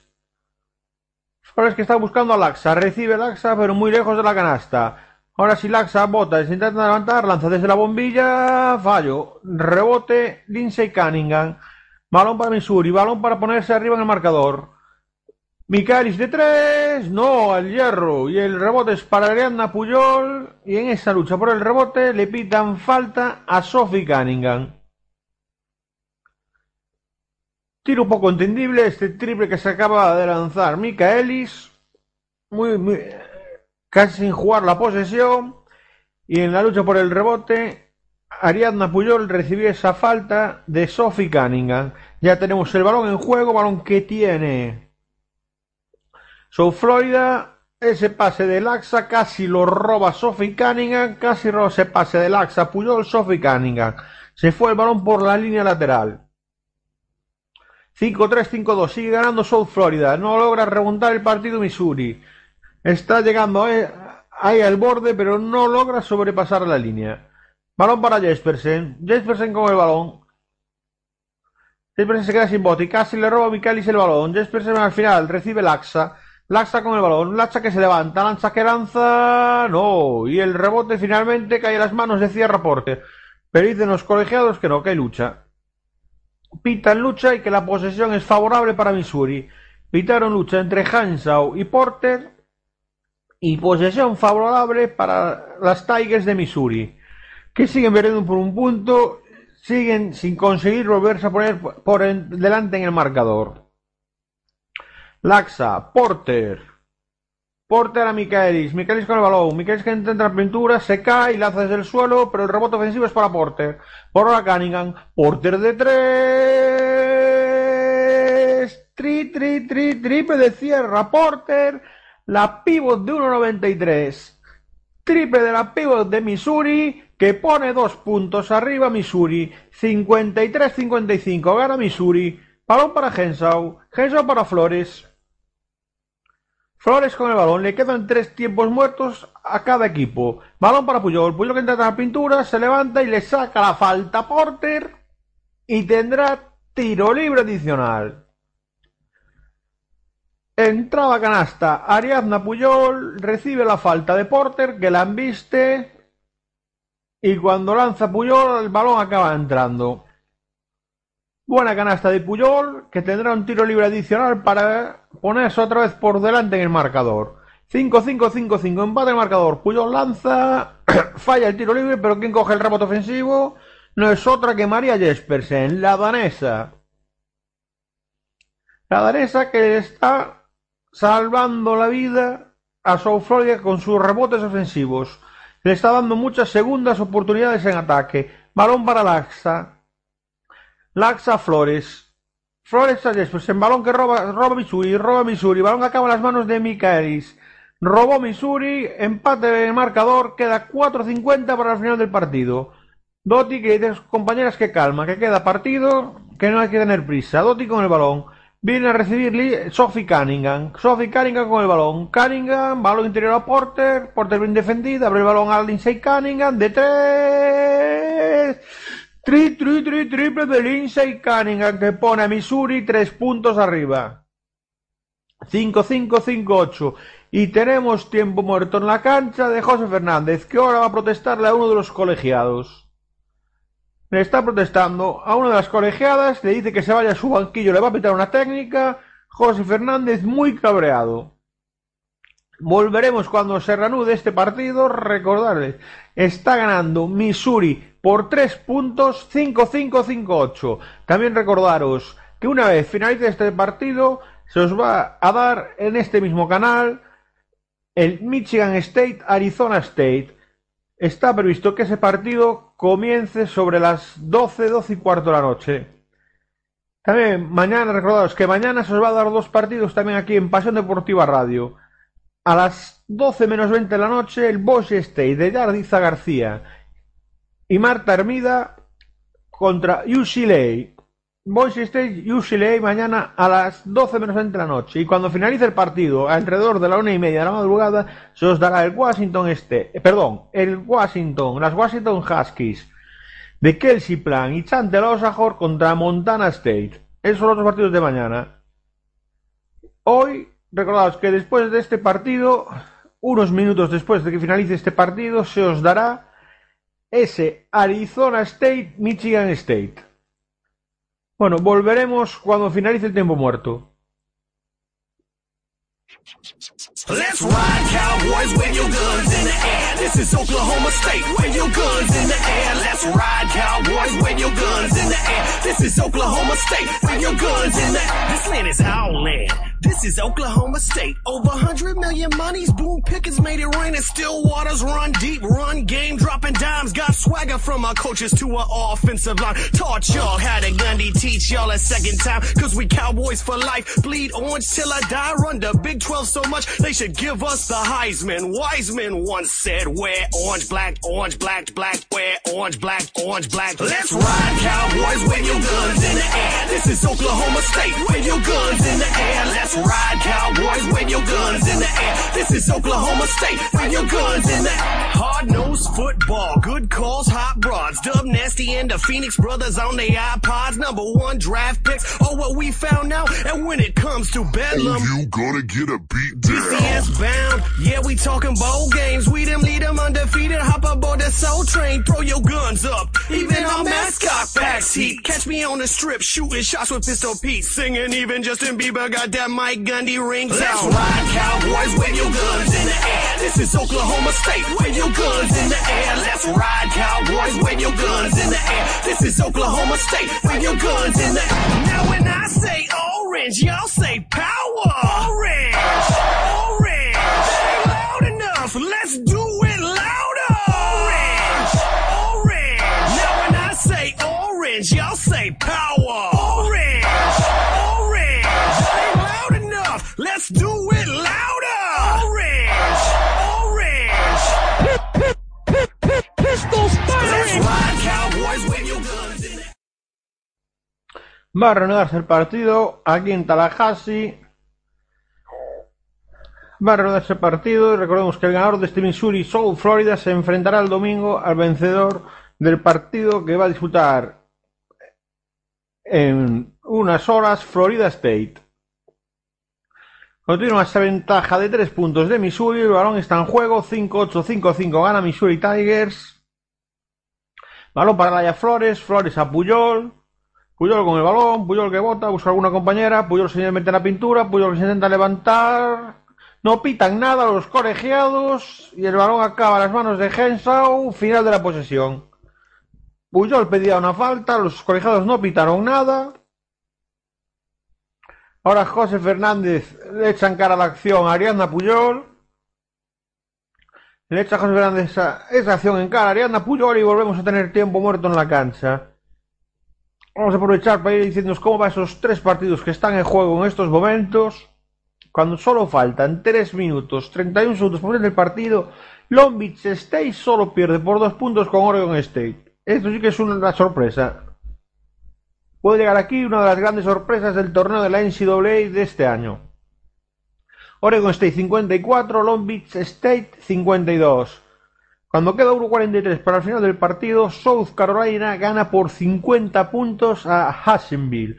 Speaker 2: Flores que está buscando a Laxa. Recibe Laxa, pero muy lejos de la canasta. Ahora sí Laxa bota. Se intenta levantar. Lanza desde la bombilla. Fallo. Rebote. Lindsay Cunningham. Balón para Missouri. Balón para ponerse arriba en el marcador. Micaelis de tres, no, al hierro. Y el rebote es para Ariadna Puyol. Y en esa lucha por el rebote le pitan falta a Sophie Cunningham. Tiro un poco entendible este triple que se acaba de lanzar Micaelis. Muy, muy, casi sin jugar la posesión. Y en la lucha por el rebote, Ariadna Puyol recibió esa falta de Sophie Cunningham. Ya tenemos el balón en juego, balón que tiene South Florida. Ese pase de Laxa casi lo roba Sophie Cunningham, casi roba ese pase de Laxa Puyol, Sophie Cunningham. Se fue el balón por la línea lateral. 5-3-5-2, sigue ganando South Florida, no logra remontar el partido Missouri. Está llegando ahí al borde, pero no logra sobrepasar la línea. Balón para Jespersen, Jespersen con el balón. Jespersen se queda sin bote y casi le roba a Michaelis el balón. Jespersen al final recibe Laxa. Laxa con el balón, Laxa que se levanta, lanza que lanza, no, y el rebote finalmente cae a las manos de Cierra Porter. Pero dicen los colegiados que no, que hay lucha. Pitan lucha y que la posesión es favorable para Missouri. Pitaron lucha entre Hansau y Porter y posesión favorable para las Tigers de Missouri, que siguen perdiendo por un punto, siguen sin conseguir volverse a poner por delante en el marcador. Laxa, Porter. Porter a Michaelis. Michaelis con el balón. Michaelis que intenta la pintura, se cae y lanza desde el suelo, pero el rebote ofensivo es para Porter. Por ahora Cunningham. Porter de tres. Tri, tri, tri, triple de cierra. Porter. La pivot de 1.93. Triple de la pivot de Missouri que pone dos puntos arriba Missouri. 53-55. Gana Missouri. Balón para Henshaw. Henshaw para Flores. Flores con el balón, le quedan tres tiempos muertos a cada equipo. Balón para Puyol, Puyol que entra en la pintura, se levanta y le saca la falta a Porter y tendrá tiro libre adicional. Entrada canasta, Ariadna Puyol recibe la falta de Porter que la embiste y cuando lanza Puyol el balón acaba entrando. Buena canasta de Puyol, que tendrá un tiro libre adicional para ponerse otra vez por delante en el marcador. 5-5-5-5, empate el marcador. Puyol lanza, falla el tiro libre, pero ¿quién coge el rebote ofensivo? no es otra que María Jespersen, la danesa. La danesa que está salvando la vida a South Florida con sus rebotes ofensivos. Le está dando muchas segundas oportunidades en ataque. Balón para Laxa. Laxa Flores. Flores a Jespersen. Balón que roba, Missouri. Roba Missouri. Balón que acaba en las manos de Michaelis. Robó Missouri. Empate en el marcador. Queda 4.50 para el final del partido. Dotti que dice compañeras que calma, que queda partido, que no hay que tener prisa. Dotti con el balón. Viene a recibir Sophie Cunningham. Sophie Cunningham con el balón. Cunningham, balón interior a Porter. Porter bien defendida. Abre el balón a Lindsay Cunningham. De tres. Tri, tri, tri, triple de Lindsay Cunningham que pone a Missouri tres puntos arriba. 5-5-5-8. Y tenemos tiempo muerto en la cancha de José Fernández, que ahora va a protestarle a uno de los colegiados. Le está protestando a una de las colegiadas, le dice que se vaya a su banquillo, le va a pitar una técnica. José Fernández muy cabreado. Volveremos cuando se reanude este partido. Recordarles, está ganando Missouri por 3 puntos 5-5-5-8. También recordaros que una vez finalice este partido, se os va a dar en este mismo canal el Michigan State Arizona State. Está previsto que ese partido comience sobre las 12, 12 y cuarto de la noche. También mañana, recordaros que mañana se os va a dar dos partidos también aquí en Pasión Deportiva Radio. A las 12 menos 20 de la noche, el Boise State de Yardiza García y Marta Hermida contra UCLA. Boise State UCLA mañana a las 12 menos 20 de la noche. Y cuando finalice el partido, alrededor de la una y media de la madrugada, se os dará el Washington State, eh, perdón, el Washington, las Washington Huskies de Kelsey Plan y Chantel Osahor contra Montana State. Esos son los dos partidos de mañana. Hoy, recordaos que después de este partido, unos minutos después de que finalice este partido, se os dará ese Arizona State, Michigan State. Bueno, volveremos cuando finalice el tiempo muerto.
Speaker 7: Let's ride, cowboys, wave your guns in the air. This is Oklahoma State, wave your guns in the air. Let's ride, cowboys, wave your guns in the air. This is Oklahoma State, wave your guns in the air. This land is our land. This is Oklahoma State. Over 100 million monies, boom pickers made it rain and still waters run deep, run game, dropping dimes. Got swagger from our coaches to our offensive line. Taught y'all how to Gundy, teach y'all a second time. Cause we cowboys for life. Bleed orange till I die. Run the Big 12 so much they should give us the Heisman. Wiseman once said, wear orange, black, orange, black, black, wear orange, black, orange, black. Let's ride, cowboys, wave your guns in the air. This is Oklahoma State, wave your guns in the air. Let's ride, cowboys, wave your guns in the air. This is Oklahoma State, wave your guns in the air. Hard nosed football, good calls, hot broads. Dub Nasty and the Phoenix Brothers on their iPods. Number one draft picks. Oh, what we found out. And when it comes to Bedlam.
Speaker 21: You gonna get a beat down.
Speaker 7: BCS bound. Yeah, we talking bowl games. We them lead them undefeated. Hop aboard the soul train. Throw your guns up. Even our mascot Catch me on the strip shooting shots with Pistol Pete. Singing even Justin Bieber got that Mike Gundy ring Let's ride, cowboys. Wave your guns in the air. This is Oklahoma State. Wave your guns in the air. Let's ride, cowboys. Wave your guns in the air. This is Oklahoma State. Wave your guns in the air. Now when I say orange, y'all say power. Orange. Orange. Ain't loud enough. Let's do
Speaker 2: Va a reanudarse el partido aquí en Tallahassee. Va a reanudarse el partido y recordemos que el ganador de este Missouri South Florida se enfrentará el domingo al vencedor del partido que va a disputar en unas horas Florida State. Continúa esa ventaja de tres puntos de Missouri. El balón está en juego. 5-8-5-5 gana Missouri Tigers. Balón para Laia Flores. Flores a Puyol. Puyol con el balón. Puyol que bota. Busca alguna compañera. Puyol se mete en la pintura. Puyol se intenta levantar. No pitan nada los colegiados. Y el balón acaba en las manos de Henshaw. Final de la posesión. Puyol pedía una falta, los colegiados no pitaron nada. Ahora José Fernández le echa en cara la acción a Ariadna Puyol. Le echa José Fernández esa, esa acción en cara a Ariadna Puyol y volvemos a tener tiempo muerto en la cancha. Vamos a aprovechar para ir diciéndonos cómo van esos tres partidos que están en juego en estos momentos. Cuando solo faltan 3 minutos, 31 segundos por el partido, Long Beach State solo pierde por dos puntos con Oregon State. Esto sí que es una sorpresa. Puede llegar aquí una de las grandes sorpresas del torneo de la NCAA de este año. Oregon State 54, Long Beach State 52. Cuando queda 1.43 para el final del partido, South Carolina gana por 50 puntos a Hassenville.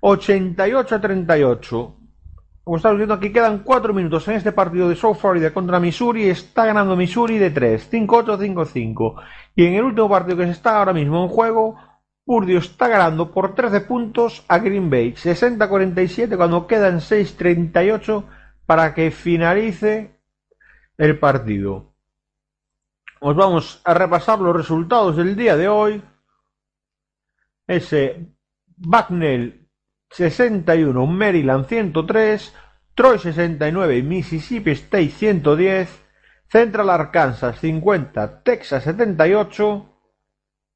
Speaker 2: 88 a 38. Como estamos viendo aquí, quedan 4 minutos en este partido de South Florida contra Missouri. Está ganando Missouri de 3, 5-8, 5-5. Y en el último partido que se está ahora mismo en juego, Purdue está ganando por 13 puntos a Green Bay. 60-47 cuando quedan 6-38 para que finalice el partido. Os vamos a repasar los resultados del día de hoy. Ese Bucknell 61, Maryland 103, Troy 69 y Mississippi State 110, Central Arkansas 50, Texas 78,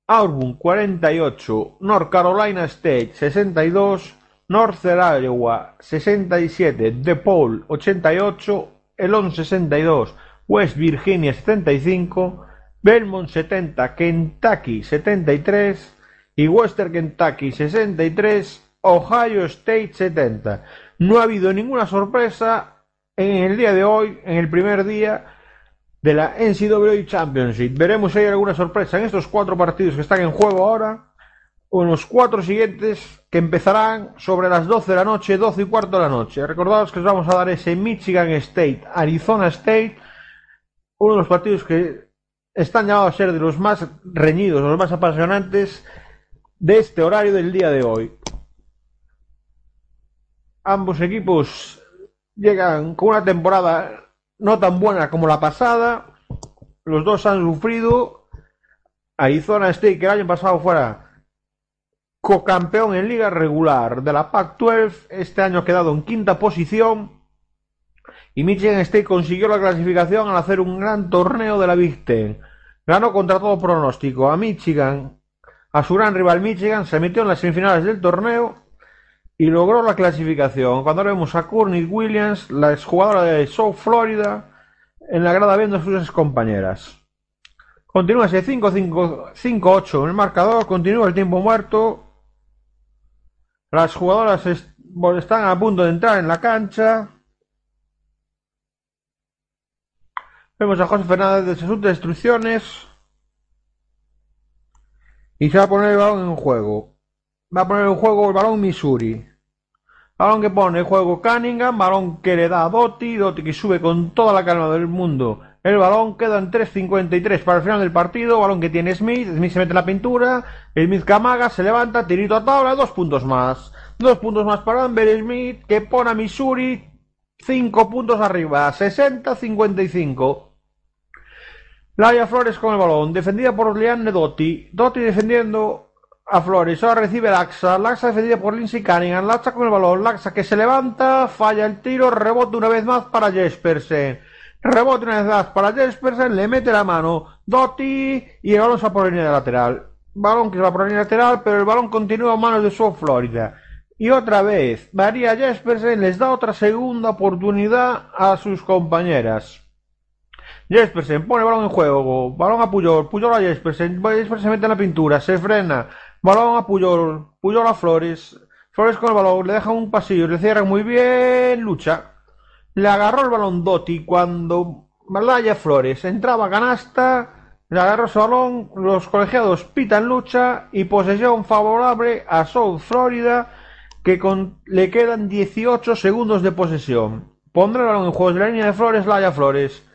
Speaker 2: Auburn 48, North Carolina State 62, Northern Iowa 67, DePaul 88, Elon 62, West Virginia 75, Belmont 70, Kentucky 73 y Western Kentucky 63, Ohio State 70. No ha habido ninguna sorpresa en el día de hoy, en el primer día de la NCAA Championship. Veremos si hay alguna sorpresa en estos cuatro partidos que están en juego ahora, o en los cuatro siguientes que empezarán sobre las 12 de la noche, 12 y cuarto de la noche. Recordados que os vamos a dar ese Michigan State, Arizona State, uno de los partidos que están llamados a ser de los más reñidos, los más apasionantes de este horario del día de hoy. Ambos equipos llegan con una temporada no tan buena como la pasada. Los dos han sufrido. Arizona State, que el año pasado fuera co-campeón en liga regular de la Pac-12, este año ha quedado en quinta posición. Y Michigan State consiguió la clasificación al hacer un gran torneo de la Big Ten. Ganó contra todo pronóstico a Michigan, a su gran rival Michigan, se metió en las semifinales del torneo y logró la clasificación. Cuando vemos a Courtney Williams, la exjugadora de South Florida, en la grada viendo a sus compañeras. Continúa ese 5-5-8 en el marcador, continúa el tiempo muerto. Las jugadoras están a punto de entrar en la cancha. Vemos a José Fernández de sus destrucciones. Y se va a poner el balón en juego. Va a poner en juego el balón Missouri. Balón que pone en juego Cunningham. Balón que le da a Dotti. Dotti que sube con toda la calma del mundo. El balón queda en 3.53 para el final del partido. Balón que tiene Smith. Smith se mete en la pintura. Smith Camaga se levanta. Tirito a tabla. Dos puntos más. Dos puntos más para Amber Smith. Que pone a Missouri. Cinco puntos arriba. 60-55. Laia Flores con el balón, defendida por Lianne Dotti. Dotti defendiendo a Flores. Ahora recibe Laxa. Laxa defendida por Lindsay Cunningham. Laxa con el balón. Laxa que se levanta. Falla el tiro. Rebote una vez más para Jespersen. Rebote una vez más para Jespersen. Le mete la mano. Dotti. Y el balón se va por la línea lateral. Balón que se va por la línea lateral. Pero el balón continúa a manos de South Florida. Y otra vez, María Jespersen les da otra segunda oportunidad a sus compañeras. Jespersen pone balón en juego, balón a Puyol, Puyol a Jespersen, Jespersen se mete en la pintura, se frena, balón a Puyol, Puyol a Flores, Flores con el balón, le deja un pasillo, le cierra muy bien, lucha, le agarró el balón Dotti cuando Malaya Flores entraba a canasta, le agarró ese balón, los colegiados pitan lucha y posesión favorable a South Florida que le quedan 18 segundos de posesión. Pondrá el balón en juego de la línea de Flores, Laia Flores.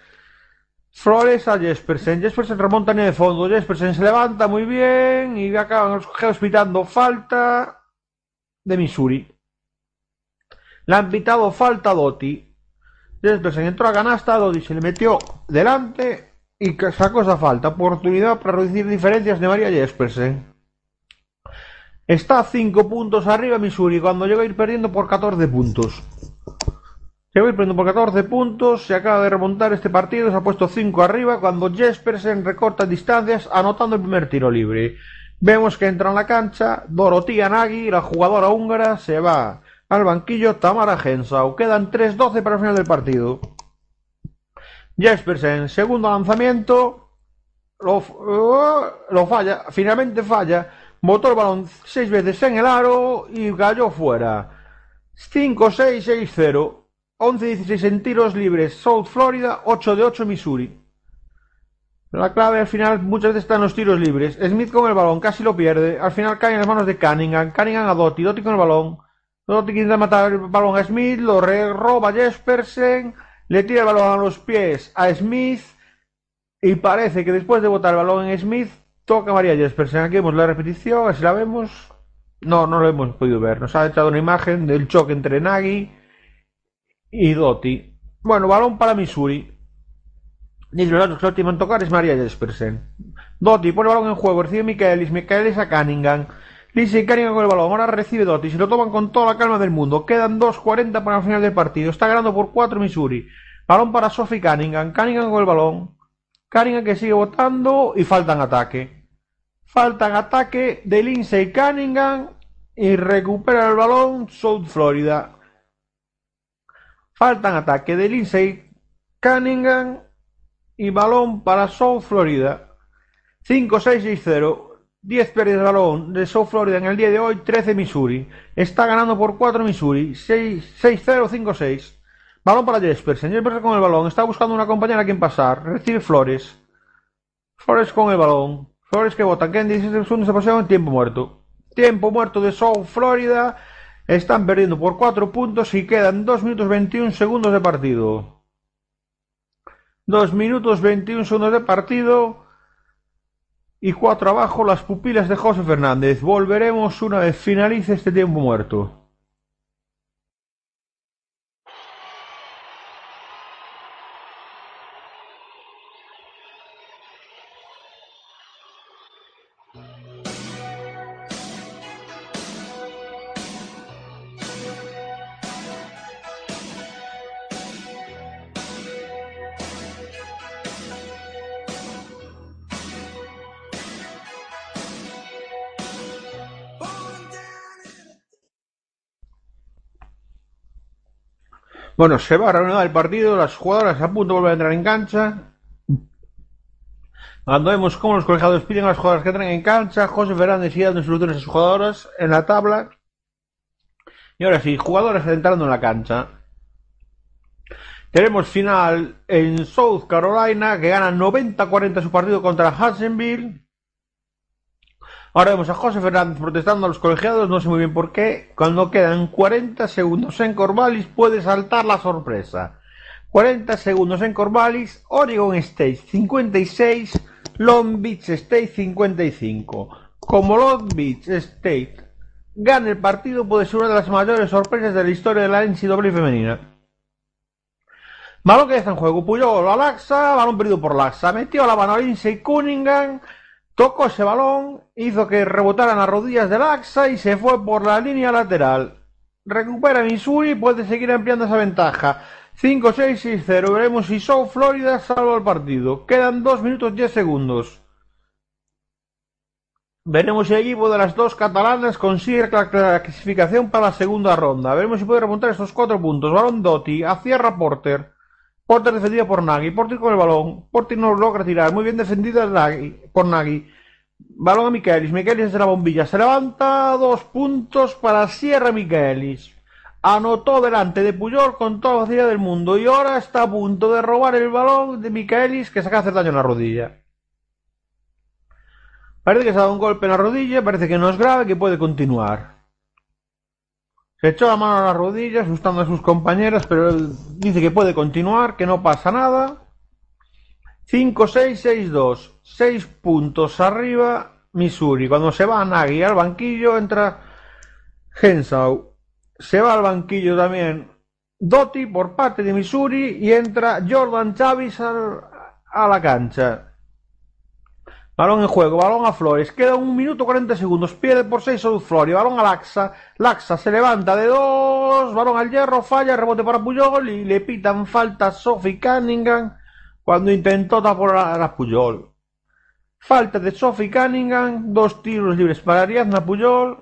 Speaker 2: Flores a Jespersen. Jespersen remonta en el fondo. Jespersen se levanta muy bien y acaban los pitando falta de Missouri. Le han pitado falta a Dotti. Jespersen entró a canasta, Dotti se le metió delante y sacó esa falta. Oportunidad para reducir diferencias de María Jespersen. Está a 5 puntos arriba Missouri cuando llega a ir perdiendo por 14 puntos. Llega a ir por 14 puntos, se acaba de remontar este partido, se ha puesto 5 arriba cuando Jespersen recorta distancias anotando el primer tiro libre. Vemos que entra en la cancha Dorotea Nagy, la jugadora húngara, se va al banquillo Tamara Hensau. Quedan 3-12 para el final del partido. Jespersen, segundo lanzamiento, lo, lo falla, finalmente falla, botó el balón seis veces en el aro y cayó fuera. 5-6-6-0, 11-16 en tiros libres, South Florida, 8 de 8 Missouri. La clave al final muchas veces está en los tiros libres. Smith con el balón casi lo pierde. Al final cae en las manos de Cunningham. Cunningham a Dotti. Dotti con el balón. Dotti quiere matar el balón a Smith. Lo roba Jespersen. Le tira el balón a los pies a Smith. Y parece que después de botar el balón en Smith, toca María Jespersen. Aquí vemos la repetición. Así la vemos. No, no lo hemos podido ver. Nos ha echado una imagen del choque entre Nagy y Dotti. Bueno, balón para Missouri. Y los otros que lo último en tocar es María Jespersen. Dotti pone balón en juego, recibe Michaelis, Michaelis a Cunningham. Lindsay Cunningham con el balón, ahora recibe Dotti, se lo toman con toda la calma del mundo. Quedan 2.40 para el final del partido. Está ganando por 4 Missouri. Balón para Sophie Cunningham. Cunningham con el balón. Cunningham que sigue votando y falta en ataque. Falta en ataque de Lindsay Cunningham y recupera el balón South Florida. Falta en ataque de Lindsay Cunningham y balón para South Florida. 5-6-6-0. 10 pérdidas de balón de South Florida en el día de hoy, 13 Missouri. Está ganando por 4 Missouri. 6-0-5-6. Balón para Jespersen. Jespersen con el balón. Está buscando una compañera a quien pasar. Recibe Flores. Flores con el balón. Flores que vota. Quedan 16 segundos de pasión. Tiempo muerto. Tiempo muerto de South Florida. Están perdiendo por 4 puntos y quedan 2 minutos 21 segundos de partido. 2 minutos 21 segundos de partido. Y 4 abajo las pupilas de José Fernández. Volveremos una vez finalice este tiempo muerto. Bueno, se va a reanudar el partido, las jugadoras a punto de volver a entrar en cancha. Cuando vemos cómo los colegiados piden a las jugadoras que entren en cancha, José Fernández sigue dando soluciones a sus jugadoras en la tabla. Y ahora sí, jugadoras entrando en la cancha. Tenemos final en South Carolina que gana 90-40 su partido contra Hudsonville. Ahora vemos a José Fernández protestando a los colegiados, no sé muy bien por qué. Cuando quedan 40 segundos en Corvallis puede saltar la sorpresa. 40 segundos en Corvallis, Oregon State 56, Long Beach State 55. Como Long Beach State gane el partido puede ser una de las mayores sorpresas de la historia de la NCAA femenina. Balón que está en juego, Puyol a Laxa, balón perdido por Laxa, metió a la mano a Lindsay Cunningham, tocó ese balón, hizo que rebotaran las rodillas de Laxa y se fue por la línea lateral. Recupera Missouri y puede seguir ampliando esa ventaja. 5-6-6-0. Veremos si South Florida salva el partido. Quedan 2 minutos 10 segundos. Veremos si el equipo de las dos catalanas consigue la clasificación para la segunda ronda. Veremos si puede remontar estos 4 puntos. Balón Dotti, a Cierra Porter. Porter defendida por Nagy. Porter con el balón. Porter no logra tirar. Muy bien defendida por Nagy. Balón a Michaelis. Michaelis desde la bombilla. Se levanta. Dos puntos para Sierra Michaelis. Anotó delante de Puyol con toda la facilidad del mundo. Y ahora está a punto de robar el balón de Michaelis que se acaba de hacer daño en la rodilla. Parece que se ha dado un golpe en la rodilla. Parece que no es grave, que puede continuar. Se echó la mano a la rodilla, asustando a sus compañeras, pero dice que puede continuar, que no pasa nada. 5-6-6-2. 6 puntos arriba, Missouri. Cuando se va Nagy al banquillo, entra Hensau. Se va al banquillo también Dotti por parte de Missouri y entra Jordan al, a la cancha. Balón en juego, balón a Flores, queda un minuto 40 segundos, pierde por 6 South Flori, balón a Laxa, Laxa se levanta de dos, balón al hierro, falla, rebote para Puyol y le pitan falta a Sophie Cunningham cuando intentó tapar a Puyol. Falta de Sophie Cunningham, dos tiros libres para Ariadna Puyol.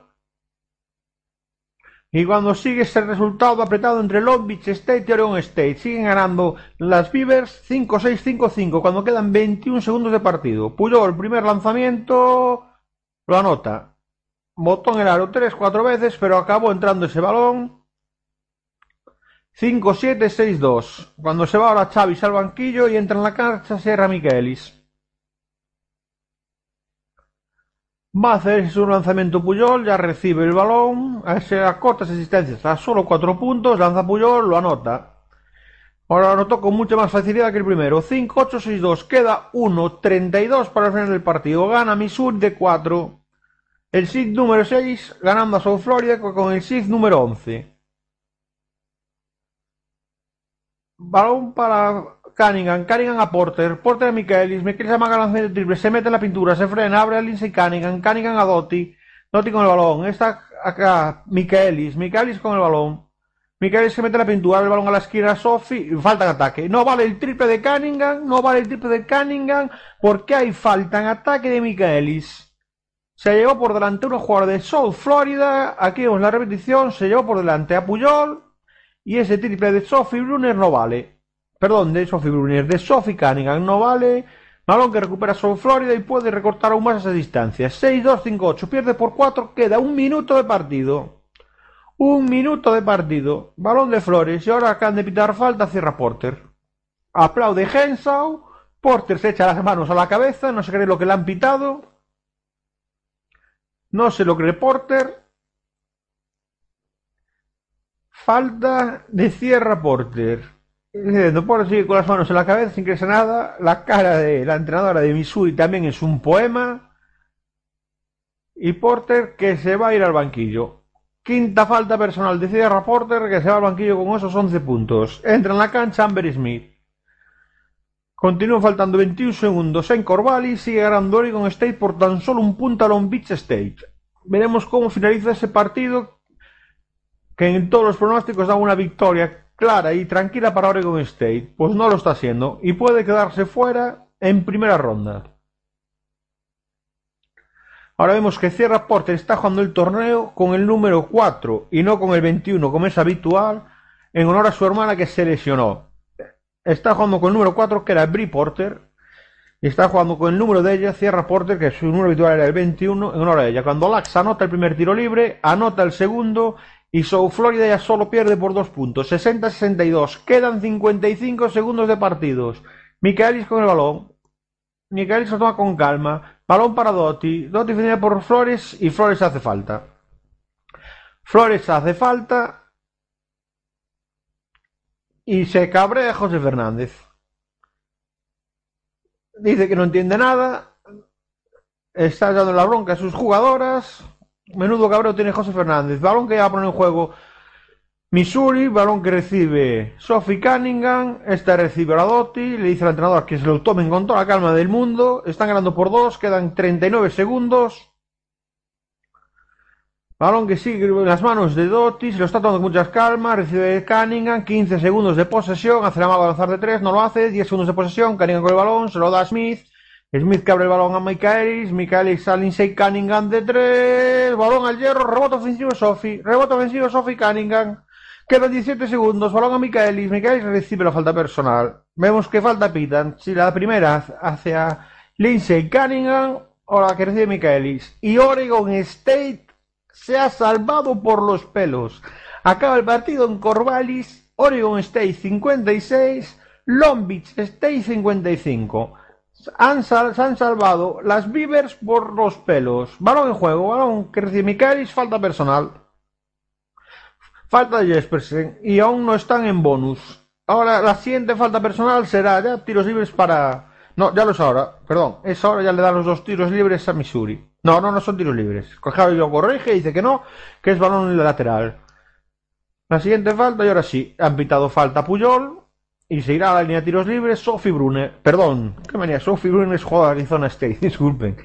Speaker 2: Y cuando sigue ese resultado apretado entre Long Beach State y Oregon State, siguen ganando las Beavers 5-6-5-5 cuando quedan 21 segundos de partido. Puyol, primer lanzamiento, lo anota. Botó en el aro 3-4 veces, pero acabó entrando ese balón. 5-7-6-2. Cuando se va ahora Chavis al banquillo y entra en la cancha Sierra Michaelis. Va a hacer su lanzamiento Puyol, ya recibe el balón, a cortas asistencias, a solo 4 puntos, lanza Puyol, lo anota. Ahora lo anotó con mucha más facilidad que el primero. 5-8-6-2, queda 1-32 para el final del partido. Gana Missouri de 4. El seed número 6 ganando a South Florida con el seed número 11. Balón para Cunningham, Cunningham a Porter, Porter a Michaelis, Michaelis amaga lanzamiento triple, se mete en la pintura, se frena, abre a Lindsay Cunningham, Cunningham a Dotti, Dotti con el balón, está acá Michaelis, Michaelis con el balón, Michaelis se mete en la pintura, abre el balón a la esquina, Sophie, y falta en ataque. No vale el triple de Cunningham, no vale el triple de Cunningham, porque hay falta en ataque de Michaelis. Se llevó por delante uno jugador de South Florida, aquí vemos la repetición, se llevó por delante a Puyol, y ese triple de Sophie Brunner no vale perdón, de Sophie Brunier, de Sophie Cunningham, no vale. Balón que recupera South Florida y puede recortar aún más esa distancia. 6-2-5-8, pierde por 4, queda un minuto de partido. Un minuto de partido. Balón de Flores y ahora acaban de pitar falta, cierra Porter. Aplaude Henshaw. Porter se echa las manos a la cabeza, no se cree lo que le han pitado. No se lo cree Porter. Falta de cierra Porter. No puedo seguir con las manos en la cabeza sin creerse nada. La cara de la entrenadora de Missouri también es un poema. Y Porter que se va a ir al banquillo. Quinta falta personal de Cierra Porter que se va al banquillo con esos 11 puntos. Entra en la cancha Amber Smith. Continúan faltando 21 segundos en Corvallis. Sigue ganando Oregon State por tan solo un punto a Long Beach State. Veremos cómo finaliza ese partido que en todos los pronósticos da una victoria clara y tranquila para Oregon State, pues no lo está haciendo y puede quedarse fuera en primera ronda. Ahora vemos que Sierra Porter está jugando el torneo con el número 4 y no con el 21 como es habitual en honor a su hermana que se lesionó. Está jugando con el número 4 que era Brie Porter y está jugando con el número de ella, Sierra Porter, que su número habitual era el 21 en honor a ella. Cuando Lax anota el primer tiro libre, anota el segundo y South Florida ya solo pierde por dos puntos, 60-62. Quedan 55 segundos de partidos. Michaelis con el balón. Michaelis lo toma con calma. Balón para Dotti. Dotti viene por Flores y Flores hace falta. Flores hace falta. Y se cabrea José Fernández. Dice que no entiende nada. Está dando la bronca a sus jugadoras. Menudo cabrón tiene José Fernández. Balón que ya pone en juego Missouri. Balón que recibe Sophie Cunningham. Esta recibe a Dotti. Le dice al entrenador que se lo tomen con toda la calma del mundo. Están ganando por dos. Quedan 39 segundos. Balón que sigue en las manos de Dotti. Se lo está tomando con muchas calmas. Recibe Cunningham. 15 segundos de posesión. Hace la mano lanzar de tres. No lo hace. 10 segundos de posesión. Cunningham con el balón. Se lo da a Smith. Smith que abre el balón a Michaelis, Michaelis a Lindsay Cunningham de tres, balón al hierro, rebote ofensivo Sophie, rebote ofensivo Sophie Cunningham, quedan 17 segundos, balón a Michaelis, Michaelis recibe la falta personal, vemos que falta pitan, si la primera hacia Lindsay Cunningham o la que recibe Michaelis, y Oregon State se ha salvado por los pelos, acaba el partido en Corvallis, Oregon State 56, Long Beach State 55, han se han salvado las Beavers por los pelos. Balón en juego, balón que recibe falta personal. Falta de Jespersen y aún no están en bonus. Ahora la siguiente falta personal será ya tiros libres para... No, ya lo es ahora, perdón. Es ahora ya le dan los dos tiros libres a Missouri. No, no, no son tiros libres. y lo corrige y dice que no, que es balón lateral. La siguiente falta y ahora sí, han pitado falta Puyol y se irá a la línea de tiros libres Sophie Brune. Perdón, qué manía, Sophie Brune es jugador de Arizona State, disculpen.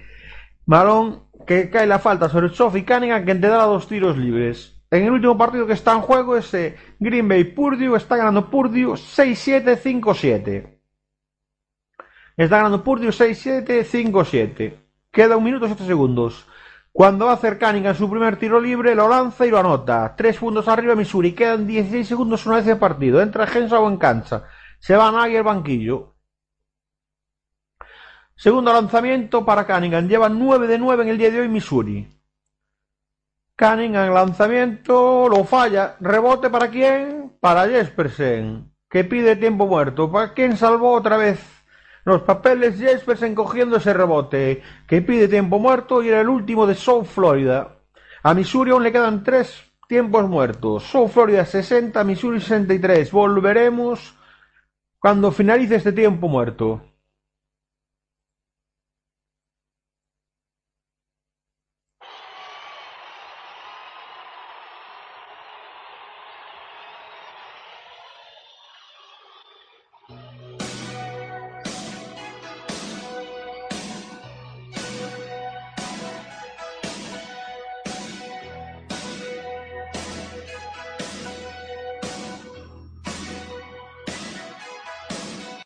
Speaker 2: Malón que cae la falta sobre Sophie Cunningham que te da dos tiros libres. En el último partido que está en juego es eh, Green Bay Purdue, está ganando Purdue 6-7, 5-7. Está ganando Purdue 6-7, 5-7. Queda un minuto y 7 segundos. Cuando va a hacer Cunningham su primer tiro libre, lo lanza y lo anota. Tres puntos arriba Missouri. Quedan 16 segundos una vez de partido. Entra Henshaw en cancha. Se va Nagy al banquillo. Segundo lanzamiento para Cunningham. Lleva 9 de 9 en el día de hoy Missouri. Cunningham lanzamiento. Lo falla. Rebote para quién? Para Jespersen. Que pide tiempo muerto. ¿Para quién salvó otra vez los papeles Jespersen cogiendo ese rebote que pide tiempo muerto y era el último de South Florida. A Missouri aún le quedan tres tiempos muertos. South Florida 60, Missouri 63. Volveremos cuando finalice este tiempo muerto.